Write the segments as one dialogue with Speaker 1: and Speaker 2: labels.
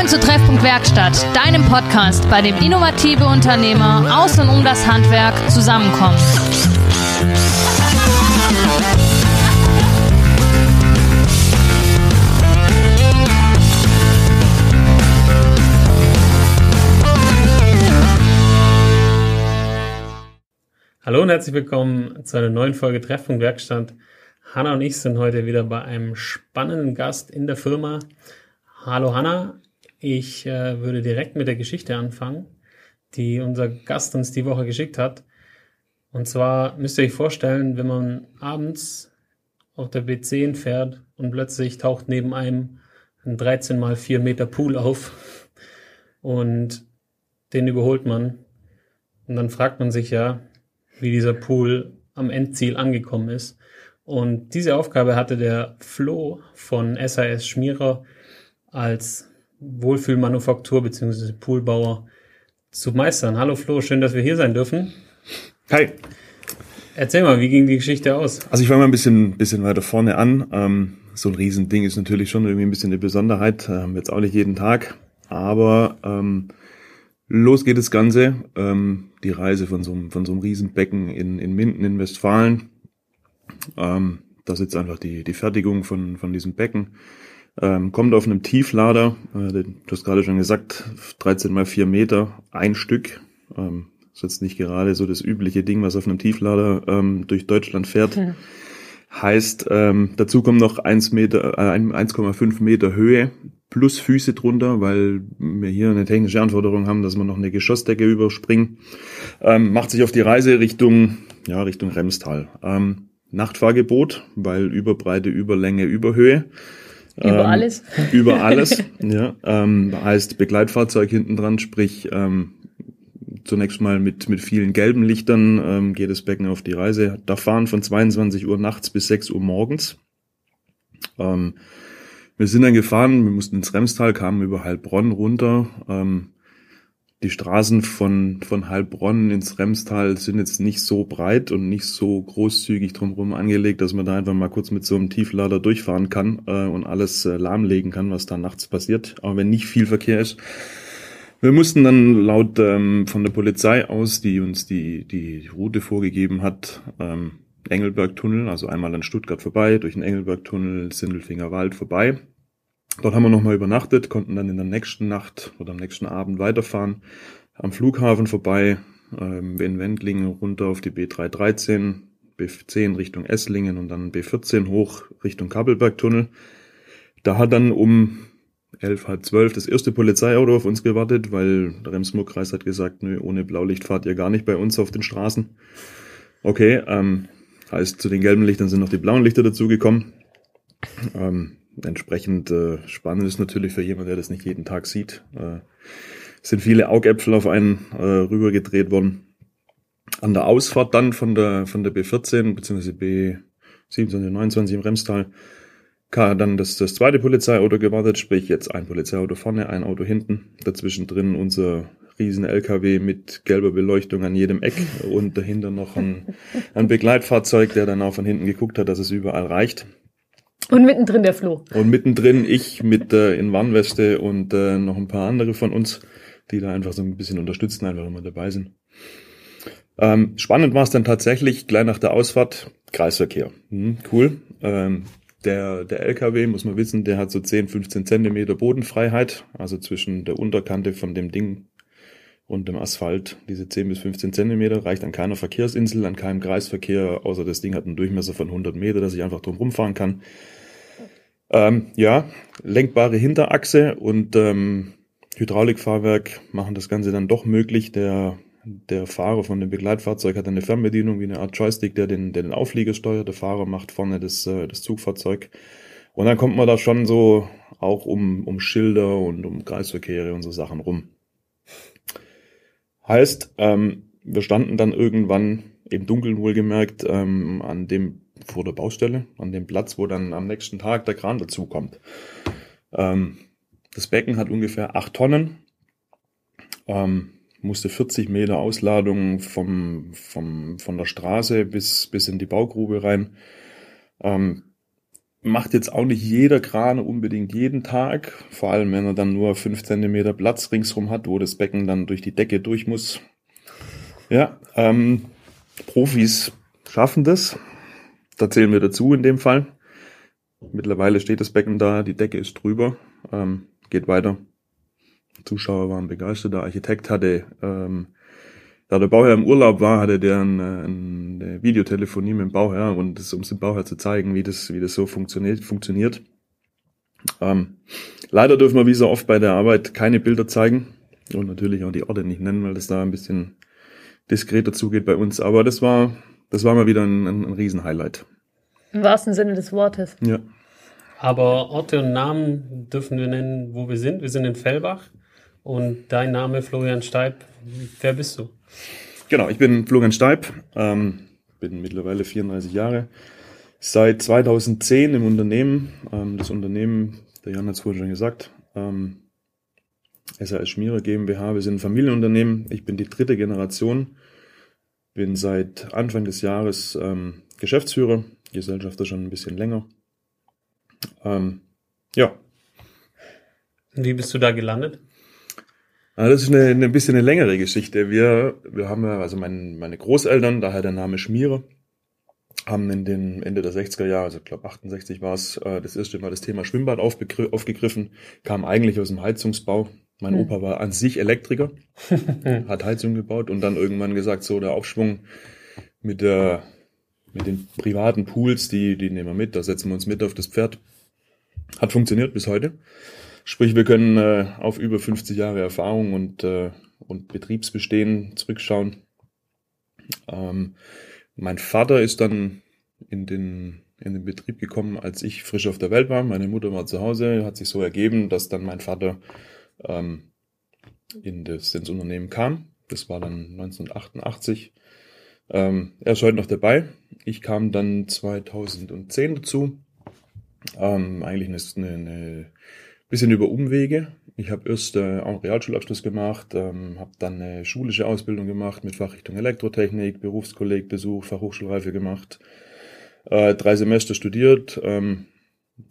Speaker 1: Willkommen zu Treffpunkt Werkstatt, deinem Podcast, bei dem innovative Unternehmer aus und um das Handwerk zusammenkommen.
Speaker 2: Hallo und herzlich willkommen zu einer neuen Folge Treffpunkt Werkstatt. Hanna und ich sind heute wieder bei einem spannenden Gast in der Firma. Hallo Hanna, ich äh, würde direkt mit der Geschichte anfangen, die unser Gast uns die Woche geschickt hat. Und zwar müsst ihr euch vorstellen, wenn man abends auf der B10 fährt und plötzlich taucht neben einem ein 13 mal 4 Meter Pool auf und den überholt man. Und dann fragt man sich ja, wie dieser Pool am Endziel angekommen ist. Und diese Aufgabe hatte der Flo von SAS Schmierer als Wohlfühlmanufaktur bzw. Poolbauer zu meistern. Hallo Flo, schön, dass wir hier sein dürfen.
Speaker 3: Hi.
Speaker 2: Erzähl mal, wie ging die Geschichte aus?
Speaker 3: Also ich fange mal ein bisschen, bisschen weiter vorne an. Ähm, so ein Riesending ist natürlich schon irgendwie ein bisschen eine Besonderheit. Haben wir jetzt auch nicht jeden Tag. Aber ähm, los geht das Ganze. Ähm, die Reise von so einem, von so einem Riesenbecken in, in Minden in Westfalen. Ähm, da sitzt einfach die, die Fertigung von, von diesem Becken. Ähm, kommt auf einem Tieflader, äh, du hast gerade schon gesagt, 13 mal 4 Meter, ein Stück. Ähm, ist jetzt nicht gerade so das übliche Ding, was auf einem Tieflader ähm, durch Deutschland fährt. Hm. Heißt, ähm, dazu kommen noch 1 Meter, äh, 1,5 Meter Höhe plus Füße drunter, weil wir hier eine technische Anforderung haben, dass wir noch eine Geschossdecke überspringen. Ähm, macht sich auf die Reise Richtung, ja, Richtung Remstal. Ähm, Nachtfahrgebot, weil Überbreite, Überlänge, Überhöhe.
Speaker 1: Über ähm, alles.
Speaker 3: Über alles, ja. Ähm, heißt Begleitfahrzeug hinten dran, sprich ähm, zunächst mal mit, mit vielen gelben Lichtern ähm, geht das Becken auf die Reise. Da fahren von 22 Uhr nachts bis 6 Uhr morgens. Ähm, wir sind dann gefahren, wir mussten ins Remstal, kamen über Heilbronn runter. Ähm, die Straßen von, von Heilbronn ins Remstal sind jetzt nicht so breit und nicht so großzügig drumherum angelegt, dass man da einfach mal kurz mit so einem Tieflader durchfahren kann äh, und alles äh, lahmlegen kann, was da nachts passiert, auch wenn nicht viel Verkehr ist. Wir mussten dann laut ähm, von der Polizei aus, die uns die, die Route vorgegeben hat, ähm, Engelberg-Tunnel, also einmal an Stuttgart vorbei, durch den Engelberg-Tunnel, Sindelfinger Wald vorbei, Dort haben wir nochmal übernachtet, konnten dann in der nächsten Nacht oder am nächsten Abend weiterfahren, am Flughafen vorbei, ähm, in Wendlingen runter auf die B313, B10 Richtung Esslingen und dann B14 hoch Richtung Kabelbergtunnel. Da hat dann um elf, halb zwölf das erste Polizeiauto auf uns gewartet, weil der Remsmurkreis hat gesagt, nö, ohne Blaulicht fahrt ihr gar nicht bei uns auf den Straßen. Okay, ähm, heißt, zu den gelben Lichtern sind noch die blauen Lichter dazugekommen. Ähm, entsprechend äh, spannend ist natürlich für jemanden, der das nicht jeden Tag sieht. Äh, sind viele Augäpfel auf einen äh, rübergedreht worden. An der Ausfahrt dann von der von der B14 bzw. B27, 29 im Remstal kam dann das, das zweite Polizeiauto gewartet, sprich jetzt ein Polizeiauto vorne, ein Auto hinten, dazwischen drin unser riesen LKW mit gelber Beleuchtung an jedem Eck und dahinter noch ein, ein Begleitfahrzeug, der dann auch von hinten geguckt hat, dass es überall reicht.
Speaker 1: Und mittendrin der Flo.
Speaker 3: Und mittendrin ich mit äh, in Warnweste und äh, noch ein paar andere von uns, die da einfach so ein bisschen unterstützen, einfach immer dabei sind. Ähm, spannend war es dann tatsächlich, gleich nach der Ausfahrt, Kreisverkehr. Hm, cool. Ähm, der, der LKW, muss man wissen, der hat so 10, 15 Zentimeter Bodenfreiheit, also zwischen der Unterkante von dem Ding und dem Asphalt. Diese 10 bis 15 Zentimeter reicht an keiner Verkehrsinsel, an keinem Kreisverkehr, außer das Ding hat einen Durchmesser von 100 Meter, dass ich einfach drum rumfahren kann. Ähm, ja, lenkbare Hinterachse und ähm, Hydraulikfahrwerk machen das Ganze dann doch möglich. Der, der Fahrer von dem Begleitfahrzeug hat eine Fernbedienung wie eine Art Joystick, der den, den Auflieger steuert. Der Fahrer macht vorne das, äh, das Zugfahrzeug. Und dann kommt man da schon so auch um, um Schilder und um Kreisverkehre und so Sachen rum. Heißt, ähm, wir standen dann irgendwann im Dunkeln wohlgemerkt ähm, an dem vor der Baustelle, an dem Platz, wo dann am nächsten Tag der Kran dazukommt. Ähm, das Becken hat ungefähr acht Tonnen, ähm, musste 40 Meter Ausladung vom, vom, von der Straße bis, bis in die Baugrube rein. Ähm, macht jetzt auch nicht jeder Kran unbedingt jeden Tag, vor allem wenn er dann nur fünf Zentimeter Platz ringsrum hat, wo das Becken dann durch die Decke durch muss. Ja, ähm, Profis schaffen das. Da zählen wir dazu in dem Fall. Mittlerweile steht das Becken da, die Decke ist drüber, ähm, geht weiter. Zuschauer waren begeistert. Der Architekt hatte ähm, da der Bauherr im Urlaub war, hatte der eine, eine Videotelefonie mit dem Bauherr und das, um es dem Bauherr zu zeigen, wie das, wie das so funktioniert. funktioniert. Ähm, leider dürfen wir wie so oft bei der Arbeit keine Bilder zeigen und natürlich auch die Orte nicht nennen, weil das da ein bisschen diskreter zugeht bei uns. Aber das war, das war mal wieder ein, ein, ein Riesenhighlight.
Speaker 4: Im wahrsten Sinne des Wortes.
Speaker 3: Ja.
Speaker 2: Aber Orte und Namen dürfen wir nennen, wo wir sind. Wir sind in Fellbach und dein Name Florian Steib. Wer bist du?
Speaker 3: Genau, ich bin Florian Steib, ähm, bin mittlerweile 34 Jahre, seit 2010 im Unternehmen. Ähm, das Unternehmen, der Jan hat es vorhin schon gesagt, ähm, SAS Schmierer GmbH, wir sind ein Familienunternehmen. Ich bin die dritte Generation, bin seit Anfang des Jahres ähm, Geschäftsführer, Gesellschafter schon ein bisschen länger. Ähm, ja.
Speaker 2: Wie bist du da gelandet?
Speaker 3: Ja, das ist eine, eine bisschen eine längere Geschichte. Wir, wir haben ja, also mein, meine Großeltern, daher der Name Schmiere, haben in den Ende der 60er Jahre, also ich glaube 68 war es, äh, das erste Mal das Thema Schwimmbad aufgegriffen, kam eigentlich aus dem Heizungsbau. Mein hm. Opa war an sich Elektriker, hat Heizung gebaut und dann irgendwann gesagt, so der Aufschwung mit der mit den privaten Pools, die, die nehmen wir mit, da setzen wir uns mit auf das Pferd. Hat funktioniert bis heute. Sprich, wir können äh, auf über 50 Jahre Erfahrung und, äh, und Betriebsbestehen zurückschauen. Ähm, mein Vater ist dann in den, in den Betrieb gekommen, als ich frisch auf der Welt war. Meine Mutter war zu Hause, hat sich so ergeben, dass dann mein Vater ähm, in das, ins Unternehmen kam. Das war dann 1988. Ähm, er ist heute noch dabei. Ich kam dann 2010 dazu. Ähm, eigentlich eine, eine bisschen über Umwege. Ich habe erst äh, auch einen Realschulabschluss gemacht, ähm, habe dann eine schulische Ausbildung gemacht mit Fachrichtung Elektrotechnik, Berufskolleg besucht, Fachhochschulreife gemacht, äh, drei Semester studiert, ähm,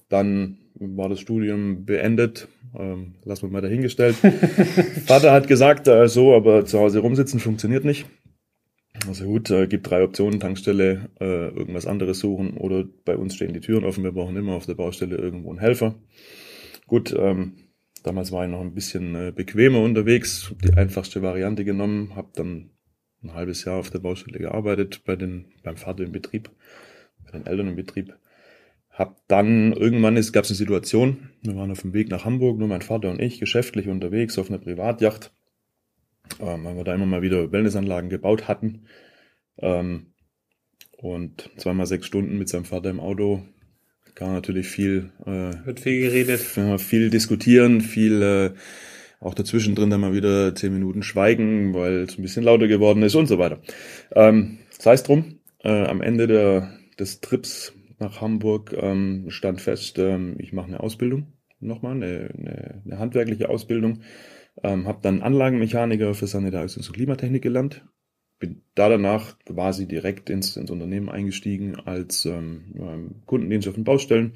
Speaker 3: dann war das Studium beendet, ähm, lassen wir mal dahingestellt. Vater hat gesagt, äh, so, aber zu Hause rumsitzen funktioniert nicht. Also gut, äh, gibt drei Optionen, Tankstelle, äh, irgendwas anderes suchen oder bei uns stehen die Türen offen, wir brauchen immer auf der Baustelle irgendwo einen Helfer. Gut, ähm, damals war ich noch ein bisschen äh, bequemer unterwegs, die einfachste Variante genommen, habe dann ein halbes Jahr auf der Baustelle gearbeitet, bei den, beim Vater im Betrieb, bei den Eltern im Betrieb. Hab dann irgendwann ist, gab es eine Situation, wir waren auf dem Weg nach Hamburg, nur mein Vater und ich, geschäftlich unterwegs auf einer Privatjacht, ähm, weil wir da immer mal wieder Wellnessanlagen gebaut hatten. Ähm, und zweimal sechs Stunden mit seinem Vater im Auto kann natürlich viel,
Speaker 2: äh, wird viel geredet,
Speaker 3: viel diskutieren, viel äh, auch dazwischen drin dann mal wieder zehn Minuten schweigen, weil es ein bisschen lauter geworden ist und so weiter. Ähm, sei es drum, äh, am Ende der, des Trips nach Hamburg ähm, stand fest, ähm, ich mache eine Ausbildung, nochmal, eine, eine, eine handwerkliche Ausbildung, ähm, habe dann Anlagenmechaniker für Sanitariums- und Klimatechnik gelernt, bin da danach quasi direkt ins, ins Unternehmen eingestiegen als ähm, Kundendienst auf den Baustellen.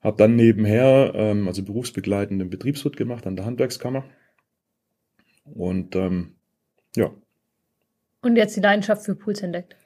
Speaker 3: Habe dann nebenher, ähm, also berufsbegleitend, den Betriebswirt gemacht an der Handwerkskammer. Und ähm, ja.
Speaker 4: Und jetzt die Leidenschaft für Pools entdeckt.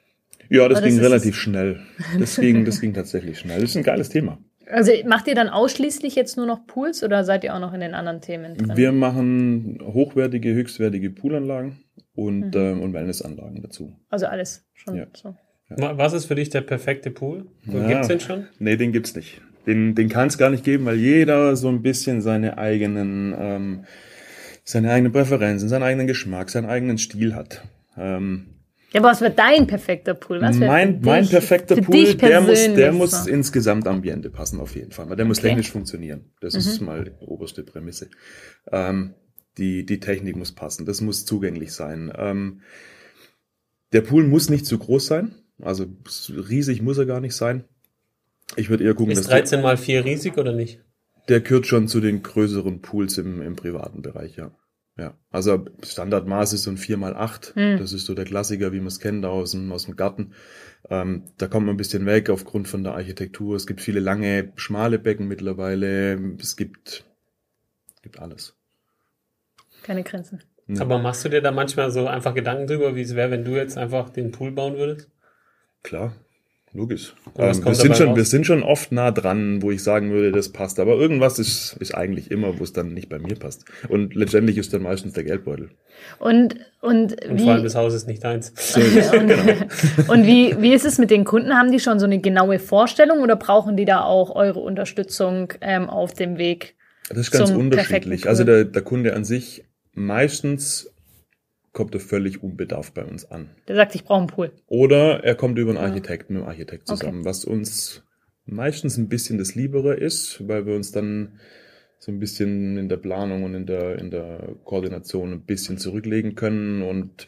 Speaker 3: Ja, das, das ging relativ schnell. Das ging, das ging tatsächlich schnell. Das ist ein geiles Thema.
Speaker 4: Also macht ihr dann ausschließlich jetzt nur noch Pools oder seid ihr auch noch in den anderen Themen
Speaker 3: drin? Wir machen hochwertige, höchstwertige Poolanlagen und, mhm. ähm, und Wellnessanlagen dazu.
Speaker 4: Also alles schon
Speaker 3: ja.
Speaker 4: so.
Speaker 2: Ja. Was ist für dich der perfekte Pool? Ja. Gibt es den schon?
Speaker 3: Nee, den gibt's nicht. Den, den kann es gar nicht geben, weil jeder so ein bisschen seine eigenen, ähm, seine eigenen Präferenzen, seinen eigenen Geschmack, seinen eigenen Stil hat. Ähm,
Speaker 4: ja, aber was wird dein perfekter Pool? Was
Speaker 3: mein, mein perfekter Pool, der muss, der muss so. ins Gesamtambiente passen auf jeden Fall. Weil der muss okay. technisch funktionieren. Das mhm. ist mal die oberste Prämisse. Ähm, die, die Technik muss passen, das muss zugänglich sein. Ähm, der Pool muss nicht zu groß sein, also riesig muss er gar nicht sein. Ich würde eher gucken,
Speaker 2: ist 13 mal 4 riesig oder nicht?
Speaker 3: Der gehört schon zu den größeren Pools im, im privaten Bereich, ja. Ja, also Standardmaß ist so ein 4x8.
Speaker 4: Hm.
Speaker 3: Das ist so der Klassiker, wie man es kennt aus dem, aus dem Garten. Ähm, da kommt man ein bisschen weg aufgrund von der Architektur. Es gibt viele lange, schmale Becken mittlerweile. Es gibt, gibt alles.
Speaker 4: Keine Grenzen.
Speaker 3: Ja.
Speaker 2: Aber machst du dir da manchmal so einfach Gedanken drüber, wie es wäre, wenn du jetzt einfach den Pool bauen würdest?
Speaker 3: Klar, logisch.
Speaker 2: Und
Speaker 3: Ähm, wir, sind schon,
Speaker 2: raus?
Speaker 3: wir sind schon oft nah dran, wo ich sagen würde, das passt. Aber irgendwas ist, ist eigentlich immer, wo es dann nicht bei mir passt. Und letztendlich ist dann meistens der Geldbeutel.
Speaker 4: Und, und,
Speaker 2: Und
Speaker 4: wie,
Speaker 2: vor allem das Haus ist nicht deins.
Speaker 3: So ist es. genau.
Speaker 4: und wie, wie ist es mit den Kunden? Haben die schon so eine genaue Vorstellung oder brauchen die da auch eure Unterstützung ähm, auf dem Weg?
Speaker 3: Das ist ganz unterschiedlich. Also der, der Kunde an sich, meistens kommt er völlig unbedarft bei uns an.
Speaker 4: Der sagt, ich brauche einen Pool.
Speaker 3: Oder er kommt über einen Architekten, mit dem Architekt
Speaker 4: Okay.
Speaker 3: zusammen, was uns meistens ein bisschen das Liebere ist, weil wir uns dann so ein bisschen in der Planung und in der, in der Koordination ein bisschen zurücklegen können und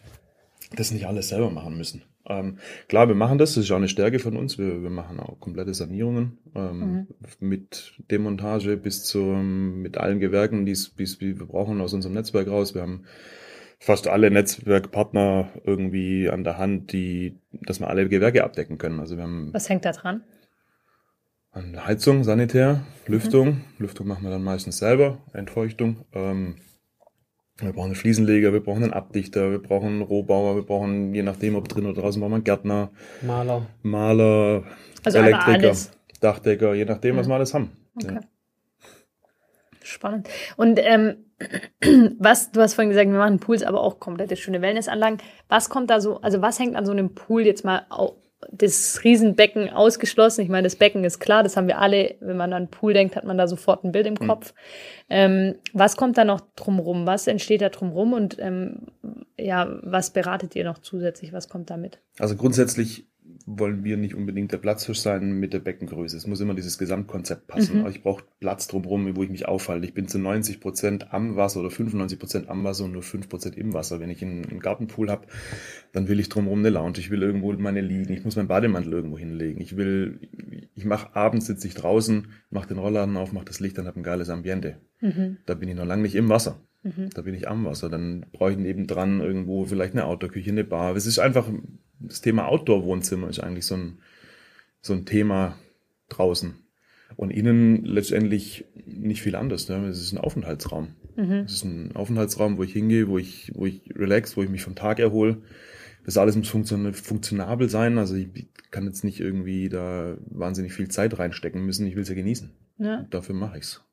Speaker 3: das nicht alles selber machen müssen. Ähm, klar, wir machen das, das ist auch eine Stärke von uns. Wir, wir machen auch komplette Sanierungen ähm, mit Demontage bis zum, mit allen Gewerken, die wir brauchen aus unserem Netzwerk raus. Wir haben fast alle Netzwerkpartner irgendwie an der Hand, die, dass wir alle Gewerke abdecken können. Also wir haben
Speaker 4: Was hängt da dran?
Speaker 3: an Heizung, Sanitär, Lüftung. Lüftung machen wir dann meistens selber, Entfeuchtung. Ähm, wir brauchen einen Fliesenleger, wir brauchen einen Abdichter, wir brauchen einen Rohbauer, wir brauchen, je nachdem, ob drin oder draußen, brauchen wir einen Gärtner,
Speaker 2: Maler.
Speaker 3: Maler,
Speaker 4: Also
Speaker 3: Elektriker,
Speaker 4: alles.
Speaker 3: Dachdecker, je nachdem, was wir alles haben.
Speaker 4: Okay.
Speaker 3: Ja.
Speaker 4: Spannend. Und ähm, was, du hast vorhin gesagt, wir machen Pools, aber auch komplette schöne Wellnessanlagen. Was kommt da so, also was hängt an so einem Pool jetzt mal au- das Riesenbecken ausgeschlossen? Ich meine, das Becken ist klar, das haben wir alle. Wenn man an Pool denkt, hat man da sofort ein Bild im Kopf. Ähm, was kommt da noch drumrum? Was entsteht da drumrum? Und ähm, ja, was beratet ihr noch zusätzlich? Was kommt da mit?
Speaker 3: Also grundsätzlich wollen wir nicht unbedingt der Platzhirsch sein mit der Beckengröße. Es muss immer dieses Gesamtkonzept passen.
Speaker 4: Mhm.
Speaker 3: Ich brauche Platz drumherum, wo ich mich aufhalte. Ich bin zu 90 Prozent am Wasser oder 95 Prozent am Wasser und nur 5 Prozent im Wasser. Wenn ich einen, einen Gartenpool habe, dann will ich drumherum eine Lounge. Ich will irgendwo meine liegen. Ich muss meinen Bademantel irgendwo hinlegen. Ich will, ich mache abends sitze ich draußen, mache den Rollladen auf, mache das Licht, dann habe ein geiles Ambiente.
Speaker 4: Mhm.
Speaker 3: Da bin ich noch lange nicht im Wasser.
Speaker 4: Mhm.
Speaker 3: Da bin ich am Wasser. Dann brauche ich nebendran irgendwo vielleicht eine Outdoor-Küche, eine Bar. Es ist einfach, das Thema Outdoor-Wohnzimmer ist eigentlich so ein, so ein Thema draußen. Und innen letztendlich nicht viel anders. Ne? Es ist ein Aufenthaltsraum.
Speaker 4: Mhm.
Speaker 3: Es ist ein Aufenthaltsraum, wo ich hingehe, wo ich, wo ich relax, wo ich mich vom Tag erhole. Das alles muss funktion funktionabel sein. Also ich kann jetzt nicht irgendwie da wahnsinnig viel Zeit reinstecken müssen. Ich will es ja genießen.
Speaker 4: Ja.
Speaker 3: Dafür mache ich's.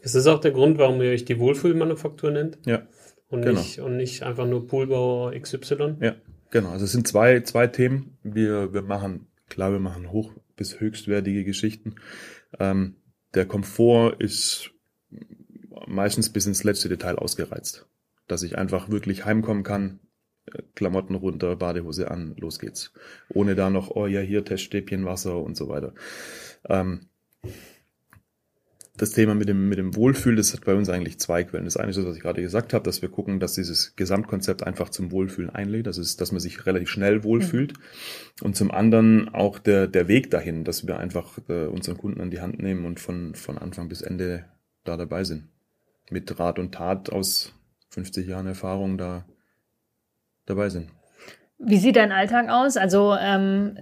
Speaker 2: Ist das auch der Grund, warum ihr euch die Wohlfühlmanufaktur nennt?
Speaker 3: Ja.
Speaker 2: Und,
Speaker 3: Genau.
Speaker 2: nicht, und nicht einfach nur Poolbauer XY?
Speaker 3: Ja, genau. Also es sind zwei, zwei Themen. Wir, wir machen, klar, wir machen hoch bis höchstwertige Geschichten. Ähm, der Komfort ist meistens bis ins letzte Detail ausgereizt. Dass ich einfach wirklich heimkommen kann, äh, Klamotten runter, Badehose an, los geht's. Ohne da noch, oh ja, hier Teststäbchen, Wasser und so weiter. Ähm, das Thema mit dem, mit dem Wohlfühl, das hat bei uns eigentlich zwei Quellen. Das eine ist das, was ich gerade gesagt habe, dass wir gucken, dass dieses Gesamtkonzept einfach zum Wohlfühlen einlädt, das ist, dass man sich relativ schnell wohlfühlt. Und zum anderen auch der, der Weg dahin, dass wir einfach äh, unseren Kunden an die Hand nehmen und von, von Anfang bis Ende da dabei sind. Mit Rat und Tat aus 50 Jahren Erfahrung da dabei sind.
Speaker 4: Wie sieht dein Alltag aus? Also, ähm,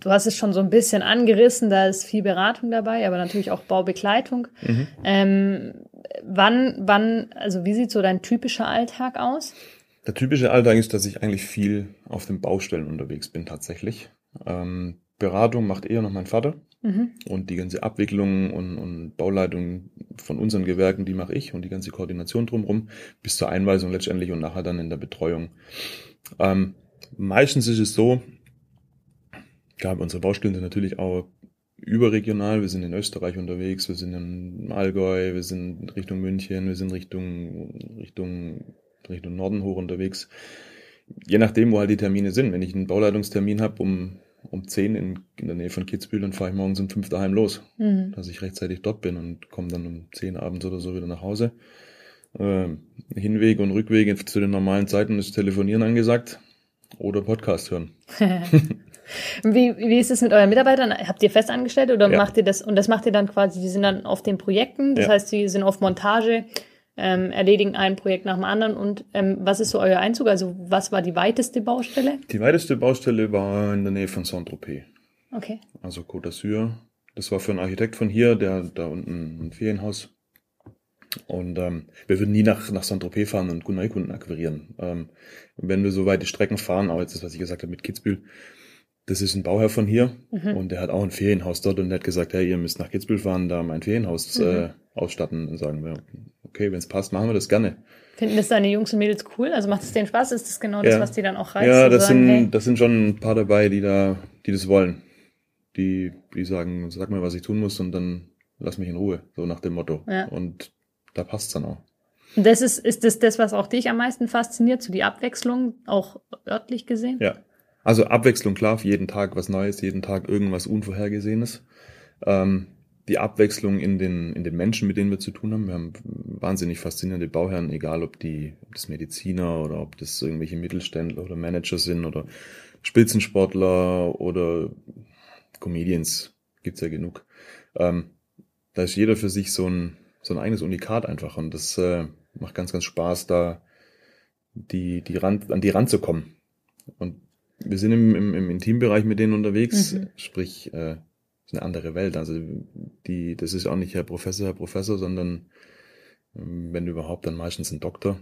Speaker 4: du hast es schon so ein bisschen angerissen, da ist viel Beratung dabei, aber natürlich auch Baubegleitung.
Speaker 3: Mhm.
Speaker 4: Ähm, wann, wann, also wie sieht so dein typischer Alltag aus?
Speaker 3: Der typische Alltag ist, dass ich eigentlich viel auf den Baustellen unterwegs bin tatsächlich. Ähm, Beratung macht eher noch mein Vater
Speaker 4: Mhm.
Speaker 3: und die ganze Abwicklung und, und Bauleitung von unseren Gewerken, die mache ich und die ganze Koordination drumherum bis zur Einweisung letztendlich und nachher dann in der Betreuung. Ähm, meistens ist es so, klar, unsere Baustellen sind natürlich auch überregional. Wir sind in Österreich unterwegs, wir sind in Allgäu, wir sind Richtung München, wir sind Richtung, Richtung, Richtung Norden hoch unterwegs. Je nachdem, wo halt die Termine sind. Wenn ich einen Bauleitungstermin habe um, um 10 in, in der Nähe von Kitzbühel, dann fahre ich morgens um 5 daheim los,
Speaker 4: Mhm.
Speaker 3: dass ich rechtzeitig dort bin und komme dann um 10 abends oder so wieder nach Hause. Ähm, Hinweg und Rückweg zu den normalen Zeiten ist Telefonieren angesagt oder Podcast hören.
Speaker 4: Wie, wie ist es mit euren Mitarbeitern? Habt ihr festangestellt oder
Speaker 3: Ja.
Speaker 4: macht ihr das? Und das macht ihr dann quasi, die sind dann auf den Projekten, das
Speaker 3: Ja.
Speaker 4: heißt, die sind auf Montage. ähm, erledigen ein Projekt nach dem anderen. Und ähm, was ist so euer Einzug? Also was war die weiteste Baustelle?
Speaker 3: Die weiteste Baustelle war in der Nähe von Saint-Tropez.
Speaker 4: Okay.
Speaker 3: Also Côte d'Azur. Das war für einen Architekt von hier, der da unten ein Ferienhaus. Und ähm, wir würden nie nach, nach Saint-Tropez fahren und Neukunden akquirieren. Ähm, wenn wir so weite Strecken fahren, auch jetzt das, was ich gesagt habe mit Kitzbühel, das ist ein Bauherr von hier
Speaker 4: Mhm.
Speaker 3: und der hat auch ein Ferienhaus dort und der hat gesagt, hey, ihr müsst nach Kitzbühel fahren, da mein Ferienhaus äh, ausstatten. Und sagen wir, okay, wenn es passt, machen wir das gerne.
Speaker 4: Finden das deine Jungs und Mädels cool? Also macht es denen Spaß? Ist das genau das,
Speaker 3: Ja.
Speaker 4: was die dann auch reizt?
Speaker 3: Ja, das
Speaker 4: sagen,
Speaker 3: sind,
Speaker 4: hey,
Speaker 3: das sind schon ein paar dabei, die da, die das wollen. Die, die sagen, sag mir, was ich tun muss und dann lass mich in Ruhe, so nach dem Motto.
Speaker 4: Ja.
Speaker 3: Und da passt's dann auch.
Speaker 4: Und das ist, ist das das, was auch dich am meisten fasziniert, so die Abwechslung, auch örtlich gesehen?
Speaker 3: Ja. Also Abwechslung, klar, jeden Tag was Neues, jeden Tag irgendwas Unvorhergesehenes. Ähm, die Abwechslung in den, in den Menschen, mit denen wir zu tun haben. Wir haben wahnsinnig faszinierende Bauherren, egal ob die, ob das Mediziner oder ob das irgendwelche Mittelständler oder Manager sind oder Spitzensportler oder Comedians. Gibt's ja genug. Ähm, da ist jeder für sich so ein, so ein eigenes Unikat einfach und das äh, macht ganz, ganz Spaß, da die, die Rand, an die ranzukommen. Und wir sind im, im, im Intimbereich mit denen unterwegs,
Speaker 4: Mhm.
Speaker 3: sprich, äh, ist eine andere Welt. Also die, das ist auch nicht Herr Professor, Herr Professor, sondern ähm, wenn überhaupt, dann meistens ein Doktor.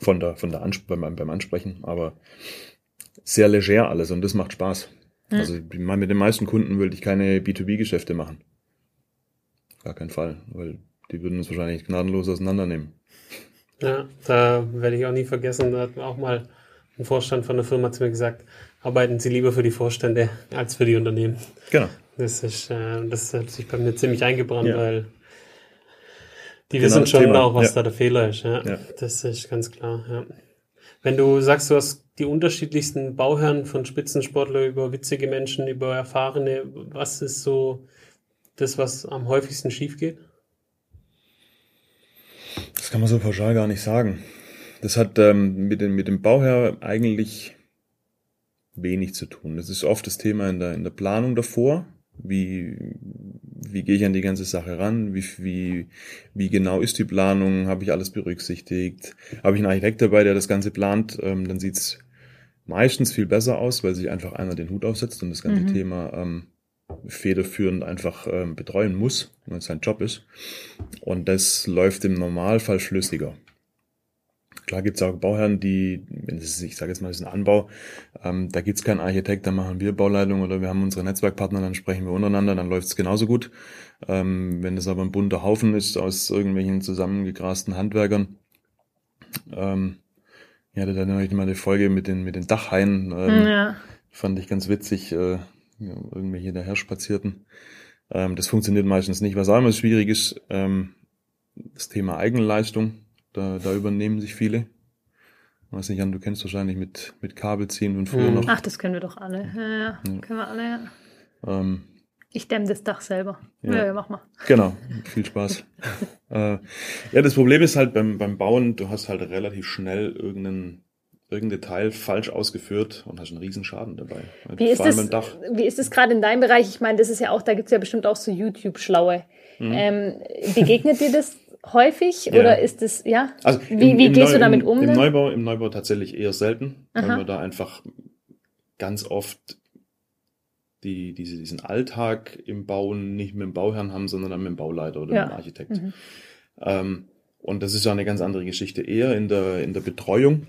Speaker 3: Von der, von der Ansp beim, beim Ansprechen, aber sehr leger alles und das macht Spaß.
Speaker 4: Ja.
Speaker 3: Also mit den meisten Kunden würde ich keine B2B-Geschäfte machen. Gar keinen Fall, weil die würden uns wahrscheinlich gnadenlos auseinandernehmen.
Speaker 2: Ja, da werde ich auch nie vergessen, da hat auch mal ein Vorstand von der Firma zu mir gesagt, arbeiten Sie lieber für die Vorstände als für die Unternehmen.
Speaker 3: Genau.
Speaker 2: Das ist, äh, das hat sich bei mir ziemlich eingebrannt,
Speaker 3: Ja.
Speaker 2: weil die
Speaker 3: Genau
Speaker 2: wissen schon
Speaker 3: Thema.
Speaker 2: auch, was
Speaker 3: Ja.
Speaker 2: da der Fehler ist. Ja.
Speaker 3: Ja.
Speaker 2: Das ist ganz klar. Ja. Wenn du sagst, du hast die unterschiedlichsten Bauherren von Spitzensportler über witzige Menschen, über erfahrene, was ist so das, was am häufigsten schief geht?
Speaker 3: Das kann man so pauschal gar nicht sagen. Das hat ähm, mit, dem, mit dem Bauherr eigentlich wenig zu tun. Das ist oft das Thema in der, in der Planung davor. Wie, wie gehe ich an die ganze Sache ran? Wie, wie, wie genau ist die Planung? Habe ich alles berücksichtigt? Habe ich einen Architekt dabei, der das Ganze plant? Ähm, dann sieht's meistens viel besser aus, weil sich einfach einer den Hut aufsetzt und das ganze
Speaker 4: Mhm.
Speaker 3: Thema ähm, federführend einfach ähm, betreuen muss, wenn es sein Job ist. Und das läuft im Normalfall flüssiger. Klar gibt's auch Bauherren, die, wenn es ich sage jetzt mal, das ist ein Anbau, ähm, da gibt's keinen Architekt, dann machen wir Bauleitung oder wir haben unsere Netzwerkpartner, dann sprechen wir untereinander, dann läuft's genauso gut. Ähm, wenn das aber ein bunter Haufen ist aus irgendwelchen zusammengegrasten Handwerkern, ähm, ja, da dann ich mal eine Folge mit den, mit den Dachhaien, ähm,
Speaker 4: Ja.
Speaker 3: fand ich ganz witzig, äh, ja, irgendwelche daher spazierten. Ähm, das funktioniert meistens nicht. Was auch immer schwierig ist, ähm, das Thema Eigenleistung, da, da übernehmen sich viele. Weiß nicht, Jan, du kennst wahrscheinlich mit, mit Kabel ziehen und früher
Speaker 2: Mhm.
Speaker 3: noch.
Speaker 4: Ach, das können wir doch alle. Ja, ja. Können wir alle, ja.
Speaker 3: Ähm,
Speaker 4: Ich dämme das Dach selber.
Speaker 3: Ja.
Speaker 4: Ja, ja, mach mal.
Speaker 3: Genau, viel Spaß. äh, ja, das Problem ist halt beim, beim Bauen, du hast halt relativ schnell irgendeinen irgendein Detail falsch ausgeführt und hast einen riesen Schaden dabei.
Speaker 4: Wie ist
Speaker 3: Vor allem
Speaker 4: das,
Speaker 3: beim Dach.
Speaker 4: wie ist das gerade in deinem Bereich? Ich meine, das ist ja auch, da gibt's ja bestimmt auch so YouTube-Schlaue.
Speaker 3: Mhm.
Speaker 4: Ähm, begegnet dir das häufig
Speaker 3: Ja.
Speaker 4: oder ist das, ja?
Speaker 3: Also
Speaker 4: wie
Speaker 3: im-
Speaker 4: wie
Speaker 3: im
Speaker 4: gehst
Speaker 3: Neu-
Speaker 4: du damit
Speaker 3: im,
Speaker 4: um?
Speaker 3: Im
Speaker 4: dann?
Speaker 3: Neubau, Im Neubau tatsächlich eher selten, weil
Speaker 4: Aha.
Speaker 3: wir da einfach ganz oft die, diese, diesen Alltag im Bauen nicht mit dem Bauherrn haben, sondern dann mit dem Bauleiter oder
Speaker 4: Ja.
Speaker 3: mit dem Architekt.
Speaker 4: Mhm.
Speaker 3: Ähm, und das ist ja eine ganz andere Geschichte. Eher in der, in der Betreuung.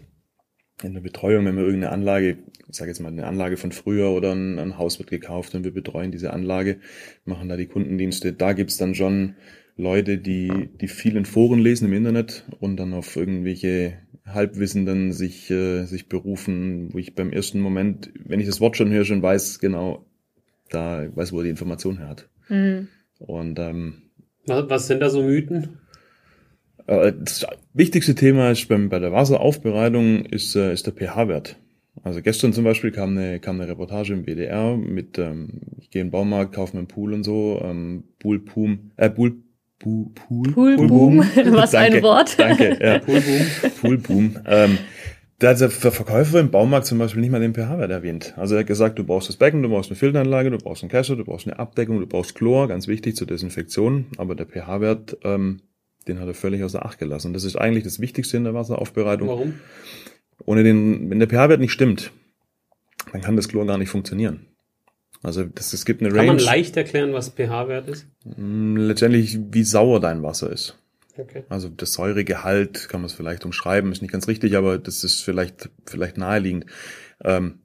Speaker 3: In der Betreuung, wenn wir irgendeine Anlage, ich sage jetzt mal eine Anlage von früher oder ein, ein Haus wird gekauft und wir betreuen diese Anlage, machen da die Kundendienste, da gibt's dann schon Leute, die, die viel in Foren lesen im Internet und dann auf irgendwelche Halbwissenden sich, äh, sich berufen, wo ich beim ersten Moment, wenn ich das Wort schon höre, schon weiß, genau, da weiß, wo er die Information her hat.
Speaker 4: Mhm.
Speaker 3: Und ähm,
Speaker 2: Was, was sind da so Mythen?
Speaker 3: äh, das wichtigste Thema ist beim, bei der Wasseraufbereitung ist, äh, ist der pH-Wert. Also gestern zum Beispiel kam eine, kam eine Reportage im WDR mit, ähm, ich gehe in den Baumarkt, kaufe mir einen Pool und so, ähm, Pool, Pool, äh, Pool, Pool, Pool,
Speaker 4: Poolboom, was ein
Speaker 3: Danke,
Speaker 4: Wort.
Speaker 3: Danke, ja, Poolboom, Poolboom. Ähm, da hat der Verkäufer im Baumarkt zum Beispiel nicht mal den pH-Wert erwähnt. Also er hat gesagt, du brauchst das Becken, du brauchst eine Filteranlage, du brauchst einen Kescher, du brauchst eine Abdeckung, du brauchst Chlor, ganz wichtig zur Desinfektion. Aber der pH-Wert, ähm, Den hat er völlig außer Acht gelassen. Und das ist eigentlich das Wichtigste in der Wasseraufbereitung.
Speaker 2: Warum?
Speaker 3: Ohne den, wenn der pH-Wert nicht stimmt, dann kann das Chlor gar nicht funktionieren. Also das, es gibt eine
Speaker 2: Kann
Speaker 3: Range.
Speaker 2: man leicht erklären, was pH-Wert ist?
Speaker 3: Mm, Letztendlich, wie sauer dein Wasser ist.
Speaker 2: Okay.
Speaker 3: Also das Säuregehalt kann man es vielleicht umschreiben, ist nicht ganz richtig, aber das ist vielleicht, vielleicht naheliegend. Ähm,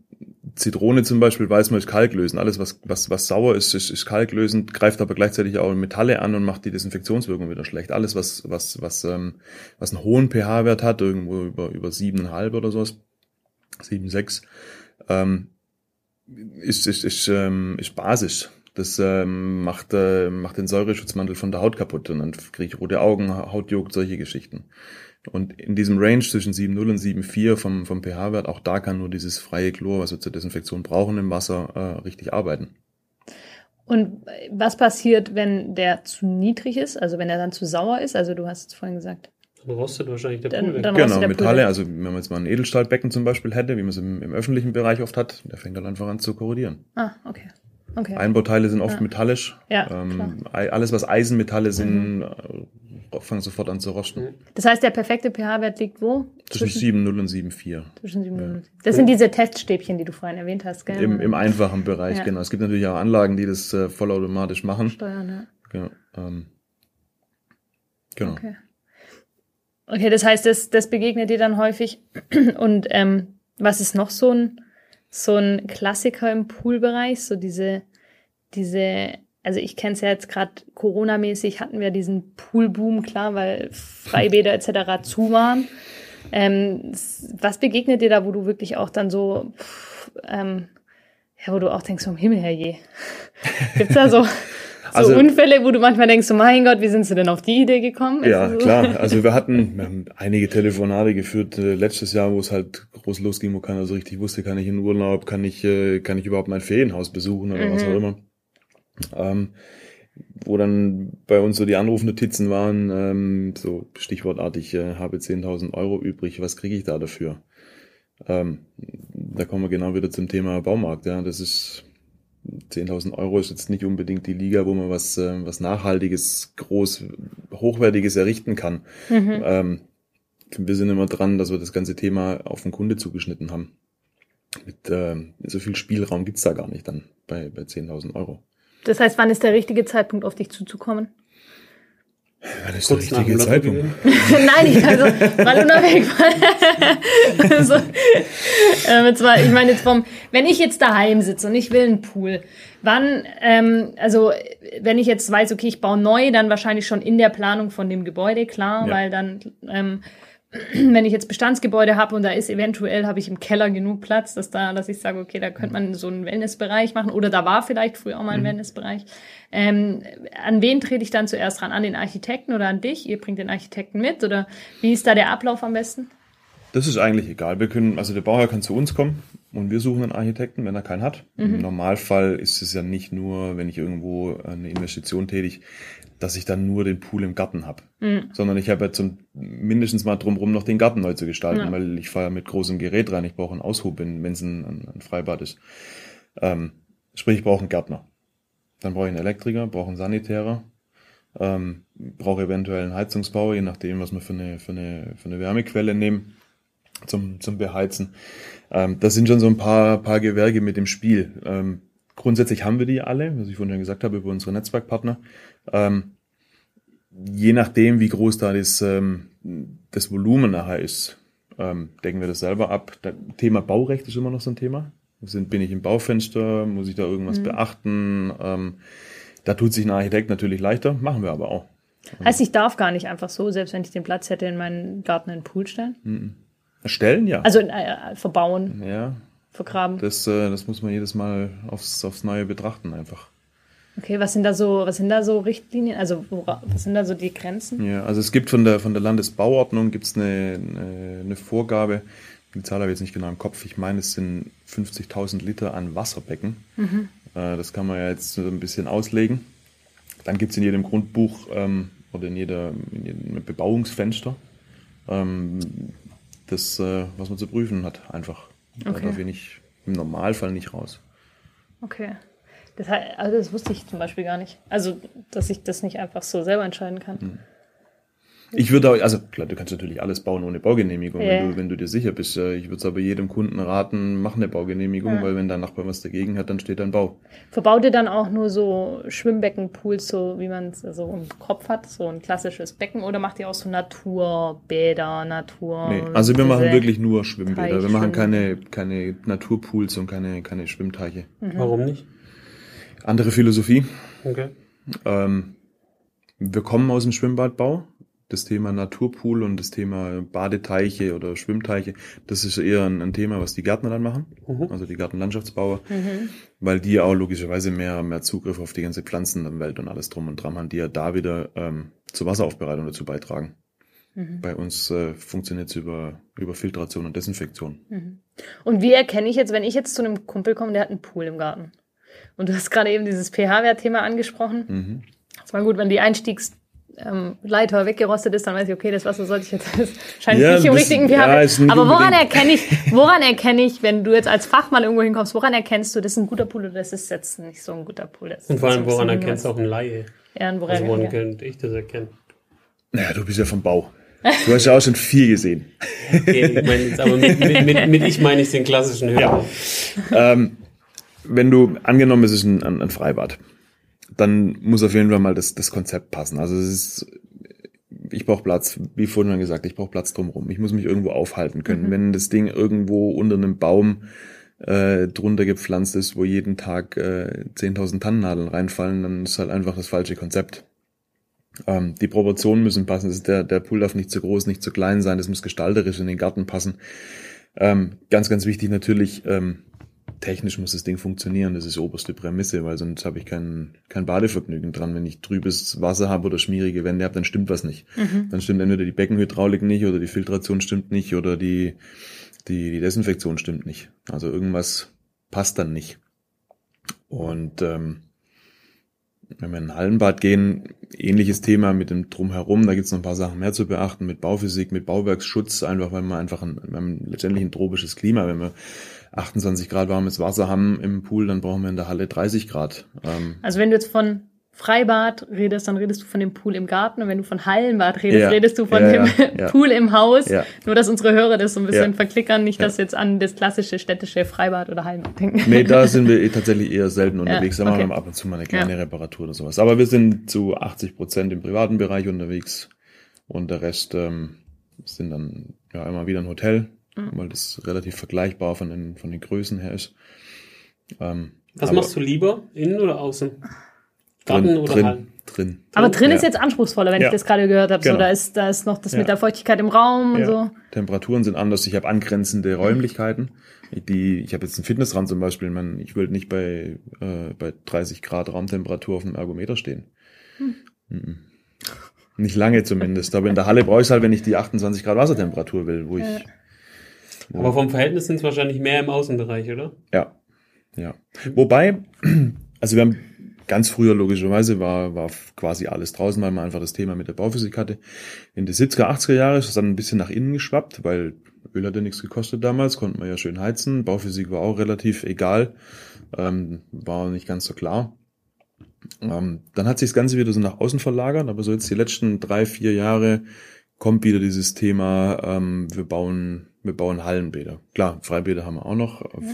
Speaker 3: Zitrone zum Beispiel weiß man ist kalklösend. Alles, was, was, was sauer ist, ist, ist kalklösend, greift aber gleichzeitig auch Metalle an und macht die Desinfektionswirkung wieder schlecht. Alles, was, was, was, ähm, was einen hohen pH-Wert hat, irgendwo über, über 7,5 oder sowas, 7,6, ähm, ist, ist, ist, ähm, ist basisch. Das ähm, macht, äh, macht den Säureschutzmantel von der Haut kaputt und dann kriege ich rote Augen, Hautjuckt, solche Geschichten. Und in diesem Range zwischen 7,0 und 7,4 vom, vom pH-Wert, auch da kann nur dieses freie Chlor, was wir zur Desinfektion brauchen im Wasser, äh, richtig arbeiten.
Speaker 4: Und was passiert, wenn der zu niedrig ist, also wenn er dann zu sauer ist? Also du hast es vorhin gesagt.
Speaker 2: Rostet wahrscheinlich der
Speaker 4: Dann-
Speaker 2: Pool
Speaker 4: dann-
Speaker 3: Genau, Metalle,
Speaker 4: Pulver.
Speaker 3: also wenn man jetzt mal ein Edelstahlbecken zum Beispiel hätte, wie man es im, im öffentlichen Bereich oft hat, der fängt dann einfach an zu korrodieren.
Speaker 4: Ah, okay. Okay.
Speaker 3: Einbauteile sind oft
Speaker 4: Ja.
Speaker 3: metallisch.
Speaker 4: Ja,
Speaker 3: ähm, alles, was Eisenmetalle sind, äh, fangen sofort an zu rosten.
Speaker 4: Das heißt, der perfekte pH-Wert liegt wo?
Speaker 3: Zwischen 7,0 und 7,4.
Speaker 4: zwischen 7 und 0. Das sind diese Teststäbchen, die du vorhin erwähnt hast, gell?
Speaker 3: Im, Im einfachen Bereich,
Speaker 4: Ja.
Speaker 3: genau. Es gibt natürlich auch Anlagen, die das äh, vollautomatisch machen.
Speaker 4: Steuern, ja.
Speaker 3: Genau. Ähm, genau.
Speaker 4: Okay. Okay, das heißt, das, das begegnet dir dann häufig. Und ähm, was ist noch so ein, so ein Klassiker im Poolbereich? So diese, diese, also ich kenne es ja jetzt gerade Corona-mäßig, hatten wir diesen Poolboom, klar, weil Freibäder etc. zu waren. Ähm, was begegnet dir da, wo du wirklich auch dann so, pff, ähm, ja, wo du auch denkst, vom Himmel her je. Gibt's da so, so
Speaker 3: Also-
Speaker 4: Unfälle, wo du manchmal denkst, so, mein Gott, wie sind sie denn auf die Idee gekommen?
Speaker 3: Ja,
Speaker 4: das so?
Speaker 3: klar. Also wir hatten, wir haben einige Telefonate geführt äh, letztes Jahr, wo es halt groß losging, wo keiner so richtig wusste, kann ich in Urlaub, kann ich, äh, kann ich überhaupt mein Ferienhaus besuchen oder was
Speaker 4: Mhm.
Speaker 3: auch immer. Ähm, wo dann bei uns so die Anrufnotizen waren, ähm, so stichwortartig, äh, habe 10.000 Euro übrig, was kriege ich da dafür? Ähm, da kommen wir genau wieder zum Thema Baumarkt. Ja, das ist 10.000 Euro ist jetzt nicht unbedingt die Liga, wo man was, äh, was Nachhaltiges, groß, Hochwertiges errichten kann.
Speaker 4: Mhm.
Speaker 3: Ähm, wir sind immer dran, dass wir das ganze Thema auf den Kunde zugeschnitten haben. Mit ähm, so viel Spielraum gibt's da gar nicht dann bei, bei 10.000 Euro.
Speaker 4: Das heißt, wann ist der richtige Zeitpunkt, auf dich zuzukommen?
Speaker 3: Das ist
Speaker 2: Kurz dem Lotto gewinnen.
Speaker 4: Nein, ich kann so mal unabhängig von. so, ähm, jetzt mal, ich meine jetzt vom, wenn ich jetzt daheim sitze und ich will einen Pool, wann, ähm, also wenn ich jetzt weiß, okay, ich baue neu, dann wahrscheinlich schon in der Planung von dem Gebäude, klar,
Speaker 3: Ja.
Speaker 4: weil dann, ähm, wenn ich jetzt Bestandsgebäude habe und da ist eventuell, habe ich im Keller genug Platz, dass da, dass ich sage, okay, da könnte man so einen Wellnessbereich machen oder da war vielleicht früher auch mal ein Wellnessbereich. Ähm, an wen trete ich dann zuerst ran? An den Architekten oder an dich? Ihr bringt den Architekten mit oder wie ist da der Ablauf am besten?
Speaker 3: Das ist eigentlich egal. Wir können, also der Bauherr kann zu uns kommen und wir suchen einen Architekten, wenn er keinen hat. Im Normalfall ist es ja nicht nur, wenn ich irgendwo eine Investition tätig, dass ich dann nur den Pool im Garten habe, sondern ich habe ja zum mindestens mal drumherum noch den Garten neu zu gestalten,
Speaker 4: Ja.
Speaker 3: weil ich fahre mit großem Gerät rein. Ich brauche einen Aushub, wenn es ein, ein, ein Freibad ist. Ähm, sprich, ich brauche einen Gärtner. Dann brauche ich einen Elektriker, brauche einen Sanitärer, ähm, brauche eventuell einen Heizungsbauer, je nachdem, was wir für eine, für eine, für eine Wärmequelle nehmen zum, zum Beheizen. Ähm, das sind schon so ein paar, paar Gewerke mit dem Spiel. Ähm, grundsätzlich haben wir die alle, was ich vorhin schon gesagt habe, über unsere Netzwerkpartner. Ähm, je nachdem, wie groß da das, ähm, das Volumen nachher ist, ähm, decken wir das selber ab. Das Thema Baurecht ist immer noch so ein Thema. Sind, bin ich im Baufenster? Muss ich da irgendwas beachten? Ähm, da tut sich ein Architekt natürlich leichter, machen wir aber auch.
Speaker 4: Heißt, ich darf gar nicht einfach so, selbst wenn ich den Platz hätte, in meinen Garten einen Pool stellen?
Speaker 3: Stellen, ja.
Speaker 4: Also äh, verbauen,
Speaker 3: ja,
Speaker 4: vergraben.
Speaker 3: das, äh, das muss man jedes Mal aufs, aufs Neue betrachten einfach.
Speaker 4: Okay, was sind da so, was sind da so Richtlinien? Also wora, was sind da so die Grenzen?
Speaker 3: Ja, also es gibt von der, von der Landesbauordnung gibt's eine, eine, eine Vorgabe, die Zahl habe ich jetzt nicht genau im Kopf, ich meine es sind 50.000 Liter an Wasserbecken. Äh, das kann man ja jetzt so ein bisschen auslegen. Dann gibt's in jedem Grundbuch ähm, oder in, jeder, in jedem Bebauungsfenster ähm, das, äh, was man zu prüfen hat, einfach. Da
Speaker 4: Okay.
Speaker 3: darf ich nicht, im Normalfall nicht raus.
Speaker 4: Okay. Das, also das wusste ich zum Beispiel gar nicht. Also, dass ich das nicht einfach so selber entscheiden kann.
Speaker 3: Ich würde auch, also klar, du kannst natürlich alles bauen ohne Baugenehmigung,
Speaker 4: Ja.
Speaker 3: wenn, du, wenn du dir sicher bist. Äh, Ich würde es aber jedem Kunden raten, mach eine Baugenehmigung,
Speaker 4: Ja.
Speaker 3: weil wenn dein Nachbar was dagegen hat, dann steht ein Bau.
Speaker 4: Verbaut ihr dann auch nur so Schwimmbecken-Pools, so wie man es so im Kopf hat, so ein klassisches Becken, oder macht ihr auch so Naturbäder, Natur?
Speaker 3: Nee, also wir machen wirklich nur Schwimmbäder. Wir machen keine, keine Naturpools und keine, keine Schwimmteiche.
Speaker 2: Warum nicht?
Speaker 3: Andere Philosophie.
Speaker 2: Okay.
Speaker 3: Ähm, wir kommen aus dem Schwimmbadbau. Das Thema Naturpool und das Thema Badeteiche oder Schwimmteiche, das ist eher ein, ein Thema, was die Gärtner dann machen,
Speaker 2: Mhm.
Speaker 3: also die Gartenlandschaftsbauer,
Speaker 4: Mhm.
Speaker 3: weil die auch logischerweise mehr, mehr Zugriff auf die ganze Pflanzenwelt und alles drum und dran haben, die ja da wieder ähm, zur Wasseraufbereitung dazu beitragen.
Speaker 4: Mhm.
Speaker 3: Bei uns äh, funktioniert es über, über Filtration und Desinfektion.
Speaker 4: Mhm. Und wie erkenne ich jetzt, wenn ich jetzt zu einem Kumpel komme, der hat einen Pool im Garten? Und du hast gerade eben dieses pH-Wert-Thema angesprochen.
Speaker 3: Mhm.
Speaker 4: Es war gut, wenn die Einstiegsleiter ähm, Leiter weggerostet ist, dann weiß ich, okay, das Wasser sollte ich jetzt, das scheint
Speaker 3: Ja,
Speaker 4: nicht im
Speaker 3: das-
Speaker 4: richtigen
Speaker 3: ja, ist nicht
Speaker 4: Aber woran erkenne ich, woran erkenne ich, wenn du jetzt als Fachmann irgendwo hinkommst, woran erkennst du, das ist ein guter Pool oder das ist jetzt nicht so ein guter Pool? Das
Speaker 2: Und vor allem, woran erkennst du auch ein Laie?
Speaker 4: Ja, und woran
Speaker 2: Also woran
Speaker 4: ja.
Speaker 2: könnte ich das erkennen?
Speaker 3: Naja, du bist ja vom Bau. Du hast ja auch schon viel gesehen.
Speaker 2: Okay, ich meine jetzt aber mit, mit, mit, mit ich meine ich den klassischen Hörer.
Speaker 3: Ähm, wenn du, angenommen, es ist ein, ein, ein Freibad, dann muss auf jeden Fall mal das, das Konzept passen. Also es ist, ich brauche Platz, wie vorhin schon gesagt, ich brauche Platz drumherum. Ich muss mich irgendwo aufhalten können. Wenn das Ding irgendwo unter einem Baum äh, drunter gepflanzt ist, wo jeden Tag äh, 10.000 Tannennadeln reinfallen, dann ist halt einfach das falsche Konzept. Ähm, die Proportionen müssen passen. Das ist der, der Pool darf nicht zu groß, nicht zu klein sein. Das muss gestalterisch in den Garten passen. Ähm, ganz, ganz wichtig natürlich, ähm, technisch muss das Ding funktionieren. Das ist die oberste Prämisse, weil sonst habe ich kein, kein Badevergnügen dran. Wenn ich trübes Wasser habe oder schmierige Wände habe, dann stimmt was nicht. Dann stimmt entweder die Beckenhydraulik nicht oder die Filtration stimmt nicht oder die, die, die Desinfektion stimmt nicht. Also irgendwas passt dann nicht. Und ähm, wenn wir in ein Hallenbad gehen, ähnliches Thema mit dem Drumherum, da gibt es noch ein paar Sachen mehr zu beachten, mit Bauphysik, mit Bauwerksschutz, einfach weil wir einfach ein, letztendlich ein tropisches Klima. Wenn wir 28 Grad warmes Wasser haben im Pool, dann brauchen wir in der Halle 30 Grad. Ähm,
Speaker 4: Also wenn du jetzt von Freibad redest, dann redest du von dem Pool im Garten und wenn du von Hallenbad redest,
Speaker 3: Ja.
Speaker 4: redest du von
Speaker 3: Ja,
Speaker 4: dem
Speaker 3: ja.
Speaker 4: Pool im Haus. Nur, dass unsere Hörer das so ein bisschen verklickern, nicht, dass jetzt an das klassische städtische Freibad oder Hallenbad denken.
Speaker 3: nee, da sind wir eh tatsächlich eher selten unterwegs. Da machen
Speaker 4: okay.
Speaker 3: wir ab und zu mal eine kleine. Reparatur oder sowas. Aber wir sind zu 80 Prozent im privaten Bereich unterwegs und der Rest ähm, sind dann ja immer wieder ein Hotel,
Speaker 4: Mhm.
Speaker 3: weil das relativ vergleichbar von den, von den Größen her ist. Ähm,
Speaker 2: Was machst du lieber? Innen oder außen? Garten
Speaker 3: drin,
Speaker 2: oder
Speaker 3: drin,
Speaker 2: Hallen?
Speaker 3: drin.
Speaker 4: Aber drin
Speaker 3: Ja.
Speaker 4: ist jetzt anspruchsvoller, wenn
Speaker 3: Ja.
Speaker 4: ich das gerade gehört habe. So,
Speaker 3: Genau.
Speaker 4: da ist, da ist noch das
Speaker 3: Ja.
Speaker 4: mit der Feuchtigkeit im Raum und
Speaker 3: Ja.
Speaker 4: so.
Speaker 3: Temperaturen sind anders. Ich habe angrenzende Räumlichkeiten. Die, ich habe jetzt einen Fitnessrand zum Beispiel. Man, ich will nicht bei, äh, bei 30 Grad Raumtemperatur auf einem Ergometer stehen. Mhm. Nicht lange zumindest. Aber in der Halle brauche ich halt, wenn ich die 28 Grad Wassertemperatur will, wo ich. Wo,
Speaker 2: Aber vom Verhältnis sind es wahrscheinlich mehr im Außenbereich, oder?
Speaker 3: ja. Ja. Wobei, also wir haben ganz früher logischerweise war, war quasi alles draußen, weil man einfach das Thema mit der Bauphysik hatte. In die 70er, 80er Jahre ist es dann ein bisschen nach innen geschwappt, weil Öl hat ja nichts gekostet damals, konnte man ja schön heizen. Bauphysik war auch relativ egal, ähm, war nicht ganz so klar. Ähm, dann hat sich das Ganze wieder so nach außen verlagert, aber so jetzt die letzten drei, vier Jahre kommt wieder dieses Thema, ähm, wir bauen, wir bauen Hallenbäder. Klar, Freibäder haben wir auch noch, auf-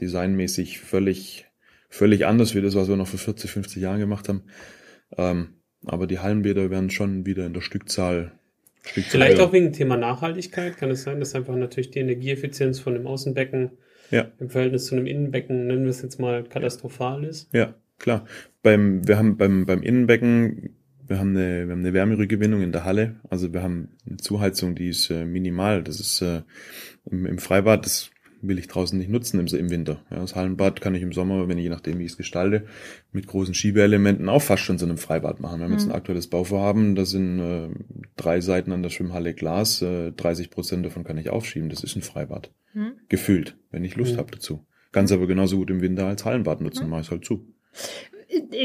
Speaker 3: designmäßig völlig, völlig anders wie das, was wir noch vor 40, 50 Jahren gemacht haben. Ähm, aber die Hallenbäder werden schon wieder in der Stückzahl, Stückzahl
Speaker 2: Vielleicht
Speaker 3: höher.
Speaker 2: auch wegen Thema Nachhaltigkeit. Kann es sein, dass einfach natürlich die Energieeffizienz von dem Außenbecken
Speaker 3: Ja.
Speaker 2: im Verhältnis zu einem Innenbecken, nennen wir es jetzt mal, katastrophal ist?
Speaker 3: Ja, klar. Beim, wir haben beim, beim Innenbecken, wir haben eine, wir haben eine Wärmerückgewinnung in der Halle. Also wir haben eine Zuheizung, die ist äh, minimal. Das ist äh, im, im Freibad, das will ich draußen nicht nutzen im, im Winter. Ja, das Hallenbad kann ich im Sommer, wenn ich je nachdem, wie ich es gestalte, mit großen Schiebeelementen auch fast schon so einem Freibad machen. Wir haben jetzt ein aktuelles Bauvorhaben, da sind äh, drei Seiten an der Schwimmhalle Glas, äh, 30 Prozent davon kann ich aufschieben. Das ist ein Freibad.
Speaker 4: Hm.
Speaker 3: Gefühlt, wenn ich Lust
Speaker 2: Mhm.
Speaker 3: habe dazu. Kannst aber genauso gut im Winter als Hallenbad nutzen, mach ich halt zu.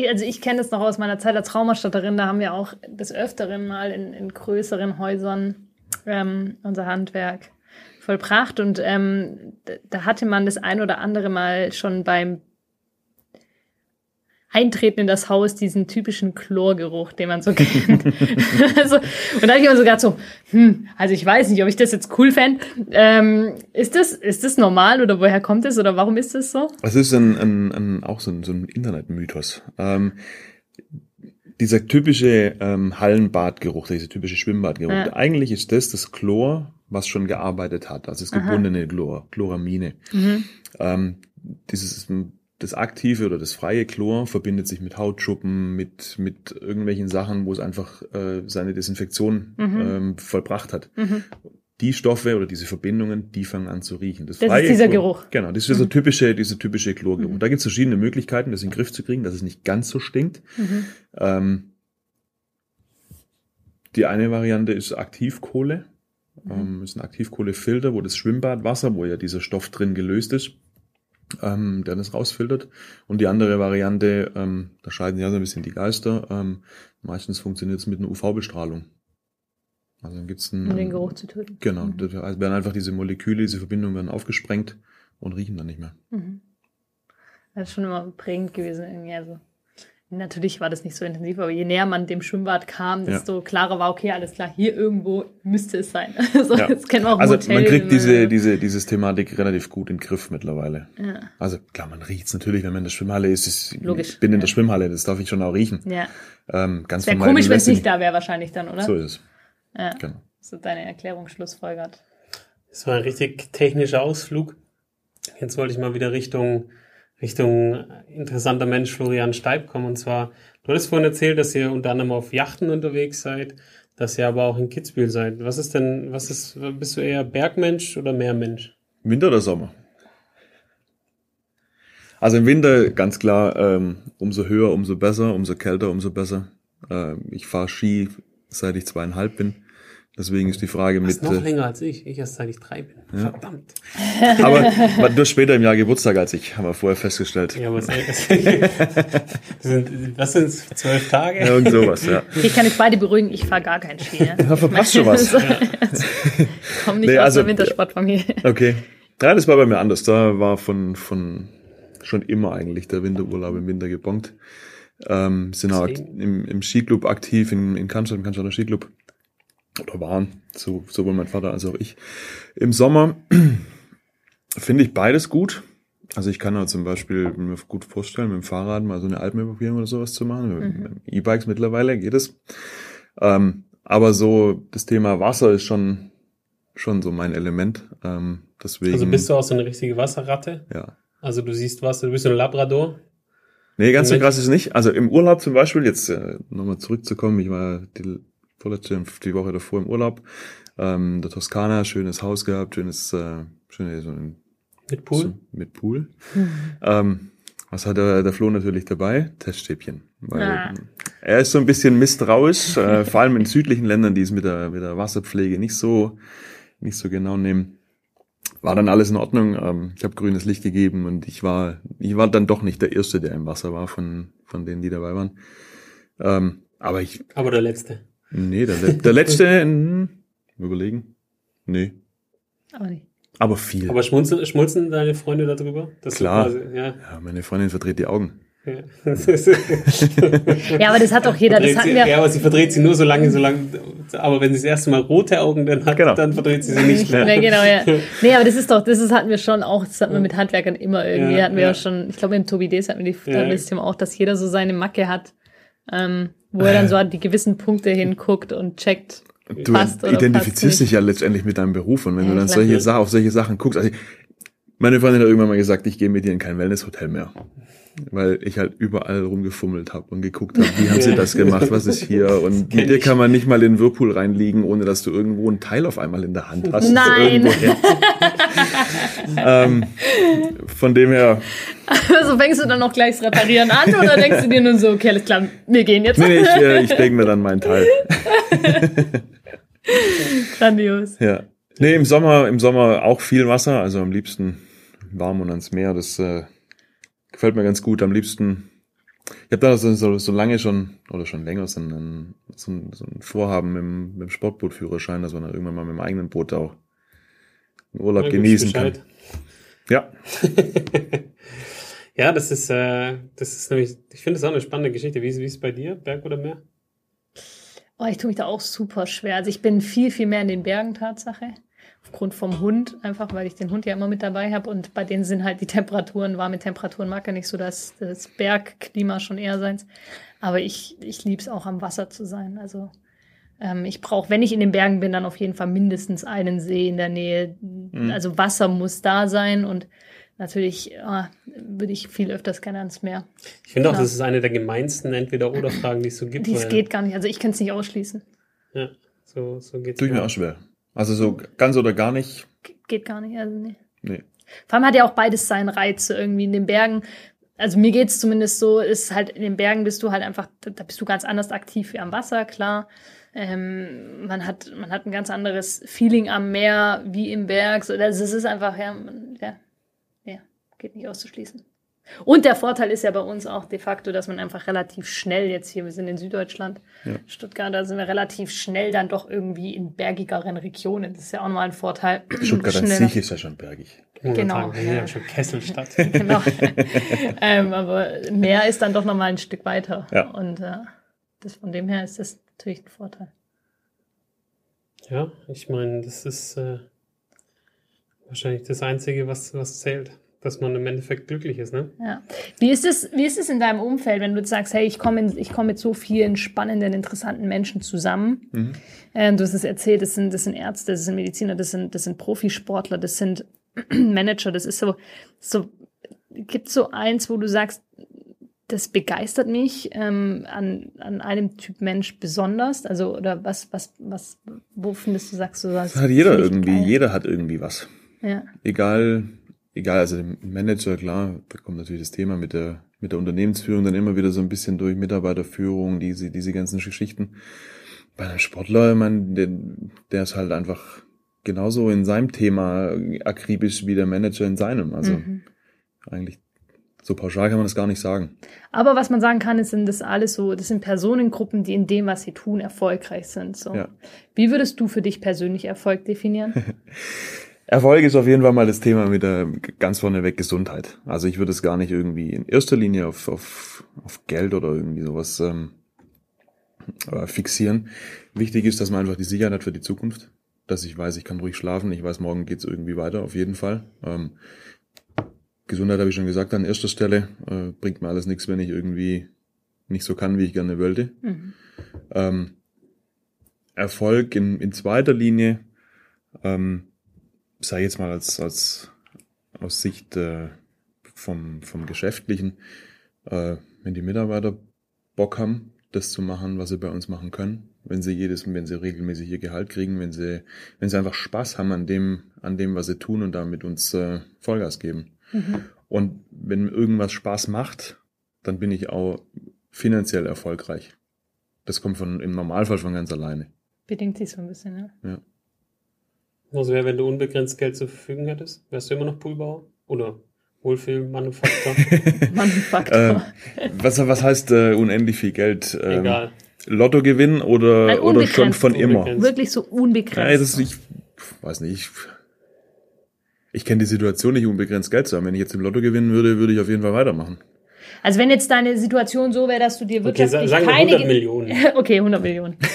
Speaker 4: Also ich kenne das noch aus meiner Zeit als Raumerstatterin. Da haben wir auch des Öfteren mal in, in größeren Häusern ähm, unser Handwerk vollbracht. Und ähm, da hatte man das ein oder andere Mal schon beim Eintreten in das Haus diesen typischen Chlorgeruch, den man so kennt. also, und da habe ich immer so so, hm, also ich weiß nicht, ob ich das jetzt cool fände. Ähm, ist, das, ist das normal oder woher kommt es oder warum ist das so?
Speaker 3: Es ist ein, ein, ein, auch so ein, so ein Internetmythos. Ähm, dieser typische ähm, Hallenbadgeruch, dieser typische Schwimmbadgeruch,
Speaker 4: Ja.
Speaker 3: eigentlich ist das das Chlor, was schon gearbeitet hat, also das gebundene Chlor, Chloramine. Ähm, dieses das aktive oder das freie Chlor verbindet sich mit Hautschuppen, mit mit irgendwelchen Sachen, wo es einfach äh, seine Desinfektion ähm, vollbracht hat. Die Stoffe oder diese Verbindungen, die fangen an zu riechen.
Speaker 4: Das ist dieser
Speaker 3: Chlor-
Speaker 4: Geruch.
Speaker 3: Genau, das ist dieser typische, dieser typische Chlorgeruch. Da gibt es verschiedene Möglichkeiten, das in den Griff zu kriegen, dass es nicht ganz so stinkt. Ähm, die eine Variante ist Aktivkohle. Ähm, ist ein Aktivkohlefilter, wo das Schwimmbadwasser, wo ja dieser Stoff drin gelöst ist, ähm, der das rausfiltert. Und die andere Variante, ähm, da scheiden ja so ein bisschen die Geister. Ähm, meistens funktioniert es mit einer UV-Bestrahlung. Also dann gibt's einen,
Speaker 4: Um den Geruch zu töten.
Speaker 3: Genau, das heißt, werden einfach diese Moleküle, diese Verbindungen werden aufgesprengt und riechen dann nicht mehr.
Speaker 4: Das ist schon immer prägend gewesen irgendwie. Also, natürlich war das nicht so intensiv, aber je näher man dem Schwimmbad kam, desto klarer war, okay, alles klar, hier irgendwo müsste es sein. so,
Speaker 3: Ja.
Speaker 4: Das kennen wir auch
Speaker 3: Also
Speaker 4: Hotel,
Speaker 3: man kriegt diese, diese, dieses Thematik relativ gut in den Griff mittlerweile.
Speaker 4: Ja.
Speaker 3: Also klar, man riecht's natürlich, wenn man in der Schwimmhalle ist. ist
Speaker 4: Logisch,
Speaker 3: Ich bin in
Speaker 4: ja.
Speaker 3: der Schwimmhalle, das darf ich schon auch riechen.
Speaker 4: Ja.
Speaker 3: Ähm, ganz
Speaker 4: Wäre komisch, wenn es nicht da wäre, wahrscheinlich dann, oder?
Speaker 3: So ist es.
Speaker 4: Ja.
Speaker 3: Genau.
Speaker 4: So deine Erklärung schlussfolgert.
Speaker 2: Das war ein richtig technischer Ausflug. Jetzt wollte ich mal wieder Richtung, Richtung interessanter Mensch Florian Steib kommen. Und zwar, du hattest vorhin erzählt, dass ihr unter anderem auf Yachten unterwegs seid, dass ihr aber auch in Kitzbühel seid. Was ist denn, was ist, bist du eher Bergmensch oder Meermensch?
Speaker 3: Winter oder Sommer? Also im Winter ganz klar, ähm, umso höher, umso besser, umso kälter, umso besser. Ähm, ich fahre Ski, seit ich zweieinhalb bin. Deswegen ist die Frage
Speaker 2: Du bist
Speaker 3: mit.
Speaker 2: noch
Speaker 3: Äh,
Speaker 2: länger als ich. Ich erst seit ich drei bin. Verdammt.
Speaker 3: aber aber du hast später im Jahr Geburtstag als ich, haben wir vorher festgestellt.
Speaker 2: Ja, was, das sind, was sind's? Zwölf Tage?
Speaker 3: Ja, und sowas, ja.
Speaker 4: Ich kann euch beide beruhigen, ich fahre gar keinen Ski. Ne?
Speaker 3: Da verpasst schon was.
Speaker 4: Komm nicht
Speaker 3: Nee,
Speaker 4: aus
Speaker 3: also-
Speaker 4: der Wintersportfamilie.
Speaker 3: Okay. Ja, das war bei mir anders. Da war von, von schon immer eigentlich der Winterurlaub im Winter gebongt. Ähm, sind auch im, im Skiclub aktiv, in, in Cannstatt, im Cannstatter Skiclub. Oder waren, so, sowohl mein Vater als auch ich. Im Sommer finde ich beides gut. Also ich kann auch zum Beispiel mir gut vorstellen, mit dem Fahrrad mal so eine Alpenüberquerung oder sowas zu machen. Mit E-Bikes mittlerweile geht es. Ähm, aber so das Thema Wasser ist schon, schon so mein Element. Ähm, deswegen,
Speaker 2: Also bist du auch so eine richtige Wasserratte?
Speaker 3: ja.
Speaker 2: Also du siehst Wasser, du bist so ein Labrador?
Speaker 3: Nee, ganz so krass ist es nicht. Also im Urlaub zum Beispiel, jetzt äh, nochmal zurückzukommen, ich war die vorletzte, die Woche davor im Urlaub, ähm, der Toskana, schönes Haus gehabt, schönes, äh, schöne, so ein,
Speaker 2: Mit Pool?
Speaker 3: So, mit Pool. Ähm, was hat der, der Flo natürlich dabei? Teststäbchen. Weil
Speaker 4: Ah.
Speaker 3: Er ist so ein bisschen misstrauisch, äh, vor allem in südlichen Ländern, die es mit der, mit der Wasserpflege nicht so, nicht so genau nehmen. War dann alles in Ordnung. Ähm, ich habe grünes Licht gegeben und ich war, ich war dann doch nicht der Erste, der im Wasser war von, von denen, die dabei waren. Ähm, aber ich,
Speaker 2: Aber der letzte.
Speaker 3: Nee, der, le- der letzte, hm, überlegen. Nee,
Speaker 4: Aber nicht.
Speaker 3: aber viel.
Speaker 2: Aber schmunzeln, schmunzeln deine Freunde darüber? Dass du
Speaker 3: Klar.
Speaker 2: quasi- ja.
Speaker 3: ja, meine Freundin verdreht die Augen.
Speaker 2: ja.
Speaker 4: Ja, aber das hat doch jeder. Das hatten
Speaker 2: sie,
Speaker 4: wir.
Speaker 2: ja, aber sie verdreht sie nur so lange, so lange. Aber wenn sie das erste Mal rote Augen dann hat,
Speaker 3: Genau.
Speaker 2: dann verdreht sie sie nicht mehr.
Speaker 4: Ja, genau, ja. Nee, aber das ist doch, das ist, hatten wir schon auch, das hatten wir mit Handwerkern immer irgendwie,
Speaker 2: Ja,
Speaker 4: hatten wir
Speaker 2: ja.
Speaker 4: auch schon, ich glaube, im Tobi Ds hatten wir die,
Speaker 2: Ja.
Speaker 4: das Thema auch, dass jeder so seine Macke hat, ähm, wo er dann so an die gewissen Punkte hinguckt und checkt,
Speaker 3: Du
Speaker 4: passt oder
Speaker 3: identifizierst
Speaker 4: passt
Speaker 3: dich ja letztendlich mit deinem Beruf und wenn
Speaker 4: Ja,
Speaker 3: du dann solche Sachen, auf solche Sachen guckst, also meine Freundin hat irgendwann mal gesagt, ich gehe mit dir in kein Wellnesshotel mehr. Weil ich halt überall rumgefummelt habe und geguckt habe, wie haben sie das gemacht, was ist hier und mit dir kann man nicht mal in den Whirlpool reinliegen, ohne dass du irgendwo ein Teil auf einmal in der Hand hast.
Speaker 4: Nein.
Speaker 3: Ähm, von dem her,
Speaker 4: Also fängst du dann noch gleich das Reparieren an oder denkst du dir nur so, okay, alles klar, wir gehen jetzt?
Speaker 3: nee, ich, äh, ich denke mir dann meinen Teil.
Speaker 4: Grandios.
Speaker 3: Ja. Nee, im Sommer, im Sommer auch viel Wasser, also am liebsten warm und ans Meer. Das äh, gefällt mir ganz gut. Am liebsten, ich habe da so, so, so lange schon, oder schon länger, so ein, so ein, so ein Vorhaben mit dem, mit dem Sportbootführerschein, dass man dann irgendwann mal mit dem eigenen Boot auch einen Urlaub genießen kann. Ja,
Speaker 2: Ja, das ist, äh, das ist nämlich, ich finde das auch eine spannende Geschichte. Wie, ist- wie ist es bei dir, Berg oder Meer?
Speaker 4: Oh, ich tue mich da auch super schwer. Also ich bin viel, viel mehr in den Bergen Tatsache. Aufgrund vom Hund, einfach weil ich den Hund ja immer mit dabei habe. Und bei denen sind halt die Temperaturen, warme Temperaturen mag ja nicht so das, das Bergklima schon eher seins. Aber ich, ich liebe es auch am Wasser zu sein. Also ähm, ich brauche, wenn ich in den Bergen bin, dann auf jeden Fall mindestens einen See in der Nähe. Also Wasser muss da sein und natürlich äh, würde ich viel öfters gerne ans Meer.
Speaker 2: Ich finde auch,
Speaker 4: Klar.
Speaker 2: das ist eine der gemeinsten Entweder-Oder-Fragen, die es so gibt.
Speaker 4: Dies geht gar nicht. Also ich kann es nicht ausschließen.
Speaker 2: Ja, so, so geht's
Speaker 3: Tue ich mir auch schwer. Also so ganz oder gar nicht.
Speaker 4: Ge- Geht gar nicht. Also nee.
Speaker 3: Nee.
Speaker 4: Vor allem hat ja auch beides seinen Reiz irgendwie in den Bergen. Also mir geht's zumindest so, ist halt in den Bergen bist du halt einfach, da bist du ganz anders aktiv wie am Wasser, klar. Ähm, man hat, man hat ein ganz anderes Feeling am Meer wie im Berg. So, also es ist einfach, ja, man, ja, ja, geht nicht auszuschließen. Und der Vorteil ist ja bei uns auch de facto, dass man einfach relativ schnell jetzt hier, wir sind in Süddeutschland, Stuttgart, da sind wir relativ schnell dann doch irgendwie in bergigeren Regionen. Das ist ja auch nochmal ein Vorteil.
Speaker 3: Stuttgart an sich ist ja schon bergig.
Speaker 4: Genau,
Speaker 2: wir sind ja
Speaker 4: ja.
Speaker 2: schon Kesselstadt.
Speaker 4: genau. ähm, aber Meer ist dann doch noch mal ein Stück weiter.
Speaker 3: Ja.
Speaker 4: Und äh, das, von dem her ist das natürlich ein Vorteil.
Speaker 2: ja, ich meine, das ist äh, wahrscheinlich das Einzige, was, was zählt. Dass man im Endeffekt glücklich ist, ne?
Speaker 4: Ja. Wie ist es, wie ist es in deinem Umfeld, wenn du jetzt sagst, hey, ich komme ich komme mit so vielen spannenden, interessanten Menschen zusammen? Ähm, du hast es erzählt, das sind, das sind Ärzte, das sind Mediziner, das sind, das sind Profisportler, das sind Manager, das ist so, so, gibt so eins, wo du sagst, das begeistert mich ähm, an, an einem Typ Mensch besonders? Also, oder was, was, was, wo findest du, sagst du, das
Speaker 3: Das hat jeder irgendwie,
Speaker 4: geil?
Speaker 3: jeder hat irgendwie was.
Speaker 4: Ja.
Speaker 3: Egal, egal, also der Manager, klar, da kommt natürlich das Thema mit der, mit der Unternehmensführung dann immer wieder so ein bisschen durch Mitarbeiterführung, diese, diese ganzen Geschichten. Bei einem Sportler, ich meine, der, der ist halt einfach genauso in seinem Thema akribisch wie der Manager in seinem. Also
Speaker 4: Mhm.
Speaker 3: eigentlich so pauschal kann man das gar nicht sagen.
Speaker 4: Aber was man sagen kann, ist, sind das alles so, das sind Personengruppen, die in dem, was sie tun, erfolgreich sind. So.
Speaker 3: Ja.
Speaker 4: Wie würdest du für dich persönlich Erfolg definieren?
Speaker 3: Erfolg ist auf jeden Fall mal das Thema mit der ganz vorneweg Gesundheit. Also ich würde es gar nicht irgendwie in erster Linie auf, auf, auf Geld oder irgendwie sowas ähm, äh, fixieren. Wichtig ist, dass man einfach die Sicherheit hat für die Zukunft. Dass ich weiß, ich kann ruhig schlafen, ich weiß, morgen geht's irgendwie weiter, auf jeden Fall. Ähm, Gesundheit habe ich schon gesagt, an erster Stelle äh, bringt mir alles nichts, wenn ich irgendwie nicht so kann, wie ich gerne wollte.
Speaker 4: Mhm.
Speaker 3: Ähm, Erfolg in, in zweiter Linie, ähm, sei jetzt mal als, als aus Sicht äh, vom, vom Geschäftlichen, äh, wenn die Mitarbeiter Bock haben, das zu machen, was sie bei uns machen können, wenn sie jedes, wenn sie regelmäßig ihr Gehalt kriegen, wenn sie, wenn sie einfach Spaß haben an dem, an dem, was sie tun und damit uns äh, Vollgas geben. Und wenn irgendwas Spaß macht, dann bin ich auch finanziell erfolgreich. Das kommt von, im Normalfall von ganz alleine.
Speaker 4: Bedingt sich so ein bisschen, ja.
Speaker 2: Was wäre, wenn du unbegrenzt Geld zur Verfügung hättest? Wärst du immer noch Poolbauer? Oder Wohlfühlmanufaktor?
Speaker 4: Manufaktor.
Speaker 3: Ähm, was, was heißt äh, unendlich viel Geld? Ähm,
Speaker 2: Egal.
Speaker 3: Lottogewinn
Speaker 4: Nein,
Speaker 3: oder, oder schon
Speaker 4: unbegrenzt.
Speaker 3: von immer?
Speaker 4: Wirklich so unbegrenzt.
Speaker 3: Ja, das, ich weiß nicht. Ich, ich kenne die Situation nicht, unbegrenzt Geld zu haben. Wenn ich jetzt im Lotto gewinnen würde, würde ich auf jeden Fall weitermachen.
Speaker 4: Also wenn jetzt deine Situation so wäre, dass du dir
Speaker 2: Okay,
Speaker 4: wirtschaftlich
Speaker 2: sa- sagen wir
Speaker 4: keine...
Speaker 2: 100 Millionen.
Speaker 4: okay, 100 Millionen.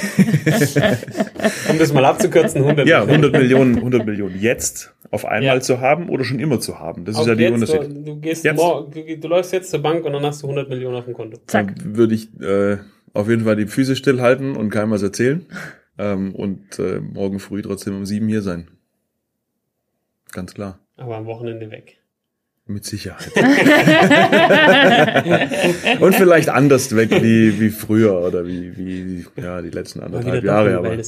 Speaker 2: Um das mal abzukürzen, 100
Speaker 3: Ja,
Speaker 2: Millionen.
Speaker 3: 100 Millionen, 100 Millionen jetzt auf einmal
Speaker 2: Ja.
Speaker 3: zu haben oder schon immer zu haben. Das ist
Speaker 2: Auch
Speaker 3: ja der
Speaker 2: jetzt,
Speaker 3: Unterschied.
Speaker 2: Du, du, gehst
Speaker 3: Jetzt.
Speaker 2: morgen, du, du läufst jetzt zur Bank und dann hast du 100 Millionen auf dem Konto.
Speaker 4: Zack.
Speaker 3: Dann würde ich äh, auf jeden Fall die Füße stillhalten und keinem was erzählen. ähm, und äh, morgen früh trotzdem um sieben hier sein. Ganz klar.
Speaker 2: Aber am Wochenende weg.
Speaker 3: Mit Sicherheit. und vielleicht anders weg wie, wie früher oder wie, wie ja, die letzten anderthalb Jahre. Aber, ja.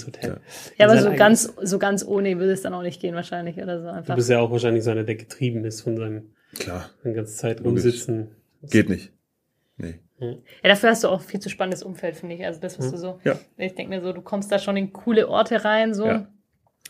Speaker 4: Ja, aber so ganz, so ganz ohne würde es dann auch nicht gehen wahrscheinlich oder so
Speaker 2: Du
Speaker 4: einfach.
Speaker 2: bist ja auch wahrscheinlich so einer, der getrieben ist von seinem
Speaker 3: Klar,
Speaker 2: von ganze Zeit rumsitzen.
Speaker 3: geht nicht. Nee.
Speaker 4: Ja, dafür hast du auch viel zu spannendes Umfeld, finde ich. Also das, was du so,
Speaker 3: Ja.
Speaker 4: ich denke mir so, du kommst da schon in coole Orte rein, so
Speaker 3: Ja.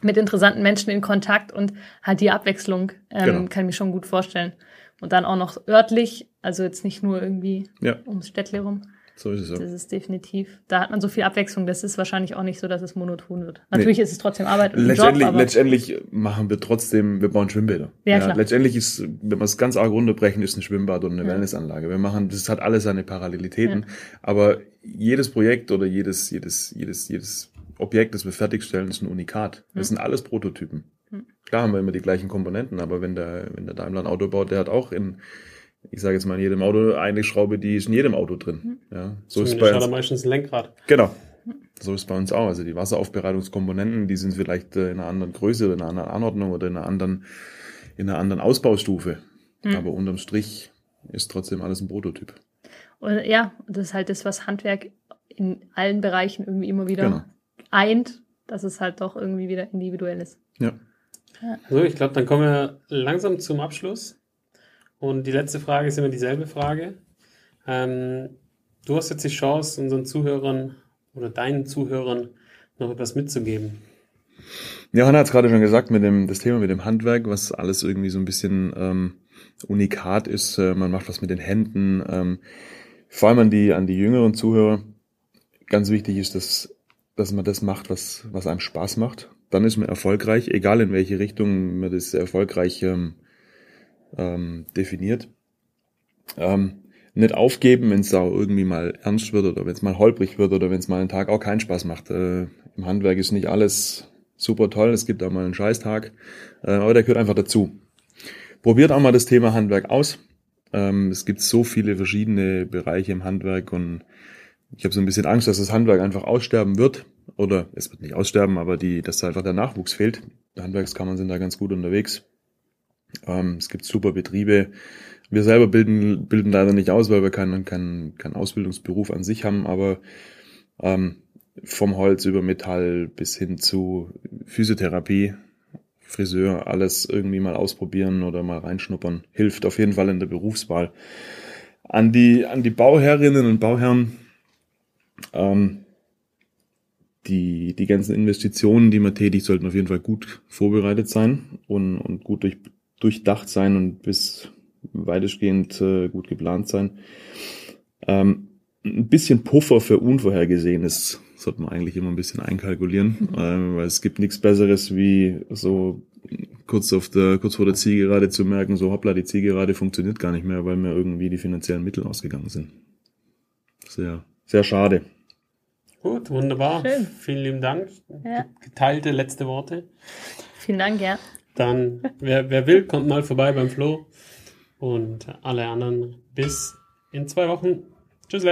Speaker 4: Mit interessanten Menschen in Kontakt und halt die Abwechslung ähm,
Speaker 3: Genau.
Speaker 4: kann ich mir schon gut vorstellen. Und dann auch noch örtlich, also jetzt nicht nur irgendwie
Speaker 3: Ja.
Speaker 4: ums Städtle rum.
Speaker 3: So ist es ja.
Speaker 4: Das ist definitiv. Da hat man so viel Abwechslung. Das ist wahrscheinlich auch nicht so, dass es monoton wird. Natürlich ist es trotzdem Arbeit und ein Job,
Speaker 3: Letztendlich, letztendlich machen wir trotzdem, wir bauen Schwimmbäder.
Speaker 4: Ja, klar.
Speaker 3: Letztendlich ist, wenn wir es ganz arg runterbrechen, ist ein Schwimmbad und eine
Speaker 4: Ja.
Speaker 3: Wellnessanlage. Wir machen, das hat alles seine Parallelitäten. Aber jedes Projekt oder jedes, jedes, jedes, jedes Objekt, das wir fertigstellen, ist ein Unikat. Das sind alles Prototypen. Klar haben wir immer die gleichen Komponenten, aber wenn der, wenn der Daimler ein Auto baut, der hat auch in, ich sage jetzt mal in jedem Auto eine Schraube, die ist in jedem Auto drin. Ja, so ist bei
Speaker 2: hat er
Speaker 3: uns.
Speaker 2: meistens ein Lenkrad.
Speaker 3: Genau. So ist bei uns auch. Also die Wasseraufbereitungskomponenten, die sind vielleicht äh, in einer anderen Größe oder in einer anderen Anordnung oder in einer anderen, in einer anderen Ausbaustufe. Aber unterm Strich ist trotzdem alles ein Prototyp.
Speaker 4: Und ja, das ist halt das, was Handwerk in allen Bereichen irgendwie immer wieder
Speaker 3: Genau.
Speaker 4: Eint, dass es halt doch irgendwie wieder individuell ist.
Speaker 3: Ja.
Speaker 2: So, ich glaube, dann kommen wir langsam zum Abschluss. Und die letzte Frage ist immer dieselbe Frage. Ähm, du hast jetzt die Chance, unseren Zuhörern oder deinen Zuhörern noch etwas mitzugeben.
Speaker 3: Ja, Hanna hat es gerade schon gesagt, mit dem, das Thema mit dem Handwerk, was alles irgendwie so ein bisschen ähm, unikat ist. Äh, man macht was mit den Händen. Ähm, vor allem an die, an die jüngeren Zuhörer. Ganz wichtig ist, dass, dass man das macht, was, was einem Spaß macht. Dann ist man erfolgreich, egal in welche Richtung man das erfolgreich ähm, ähm, definiert. Ähm, nicht aufgeben, wenn es auch irgendwie mal ernst wird oder wenn es mal holprig wird oder wenn es mal einen Tag auch keinen Spaß macht. Äh, Im Handwerk ist nicht alles super toll, es gibt auch mal einen Scheißtag, äh, aber der gehört einfach dazu. Probiert auch mal das Thema Handwerk aus. Ähm, es gibt so viele verschiedene Bereiche im Handwerk und ich habe so ein bisschen Angst, dass das Handwerk einfach aussterben wird. Oder es wird nicht aussterben, aber die, dass da einfach der Nachwuchs fehlt. Handwerkskammern sind da ganz gut unterwegs. Ähm, es gibt super Betriebe. Wir selber bilden, bilden leider nicht aus, weil wir keinen, keinen, keinen Ausbildungsberuf an sich haben, aber ähm, vom Holz über Metall bis hin zu Physiotherapie, Friseur, alles irgendwie mal ausprobieren oder mal reinschnuppern. Hilft auf jeden Fall in der Berufswahl. An die, an die Bauherrinnen und Bauherren, ähm, die, die ganzen Investitionen, die man tätigt, sollten auf jeden Fall gut vorbereitet sein und, und gut durch, durchdacht sein und bis weitestgehend äh, gut geplant sein. Ähm, ein bisschen Puffer für Unvorhergesehenes sollte man eigentlich immer ein bisschen einkalkulieren, ähm, weil es gibt nichts Besseres wie so kurz auf der kurz vor der Zielgerade zu merken, so hoppla, die Zielgerade funktioniert gar nicht mehr, weil mir irgendwie die finanziellen Mittel ausgegangen sind. Sehr, sehr schade.
Speaker 2: Gut, wunderbar.
Speaker 4: Schön.
Speaker 2: Vielen lieben Dank.
Speaker 4: Ja.
Speaker 2: Geteilte letzte Worte.
Speaker 4: Vielen Dank, ja.
Speaker 2: Dann, wer, wer will, kommt mal vorbei beim Flo. Und alle anderen bis in zwei Wochen. Tschüss.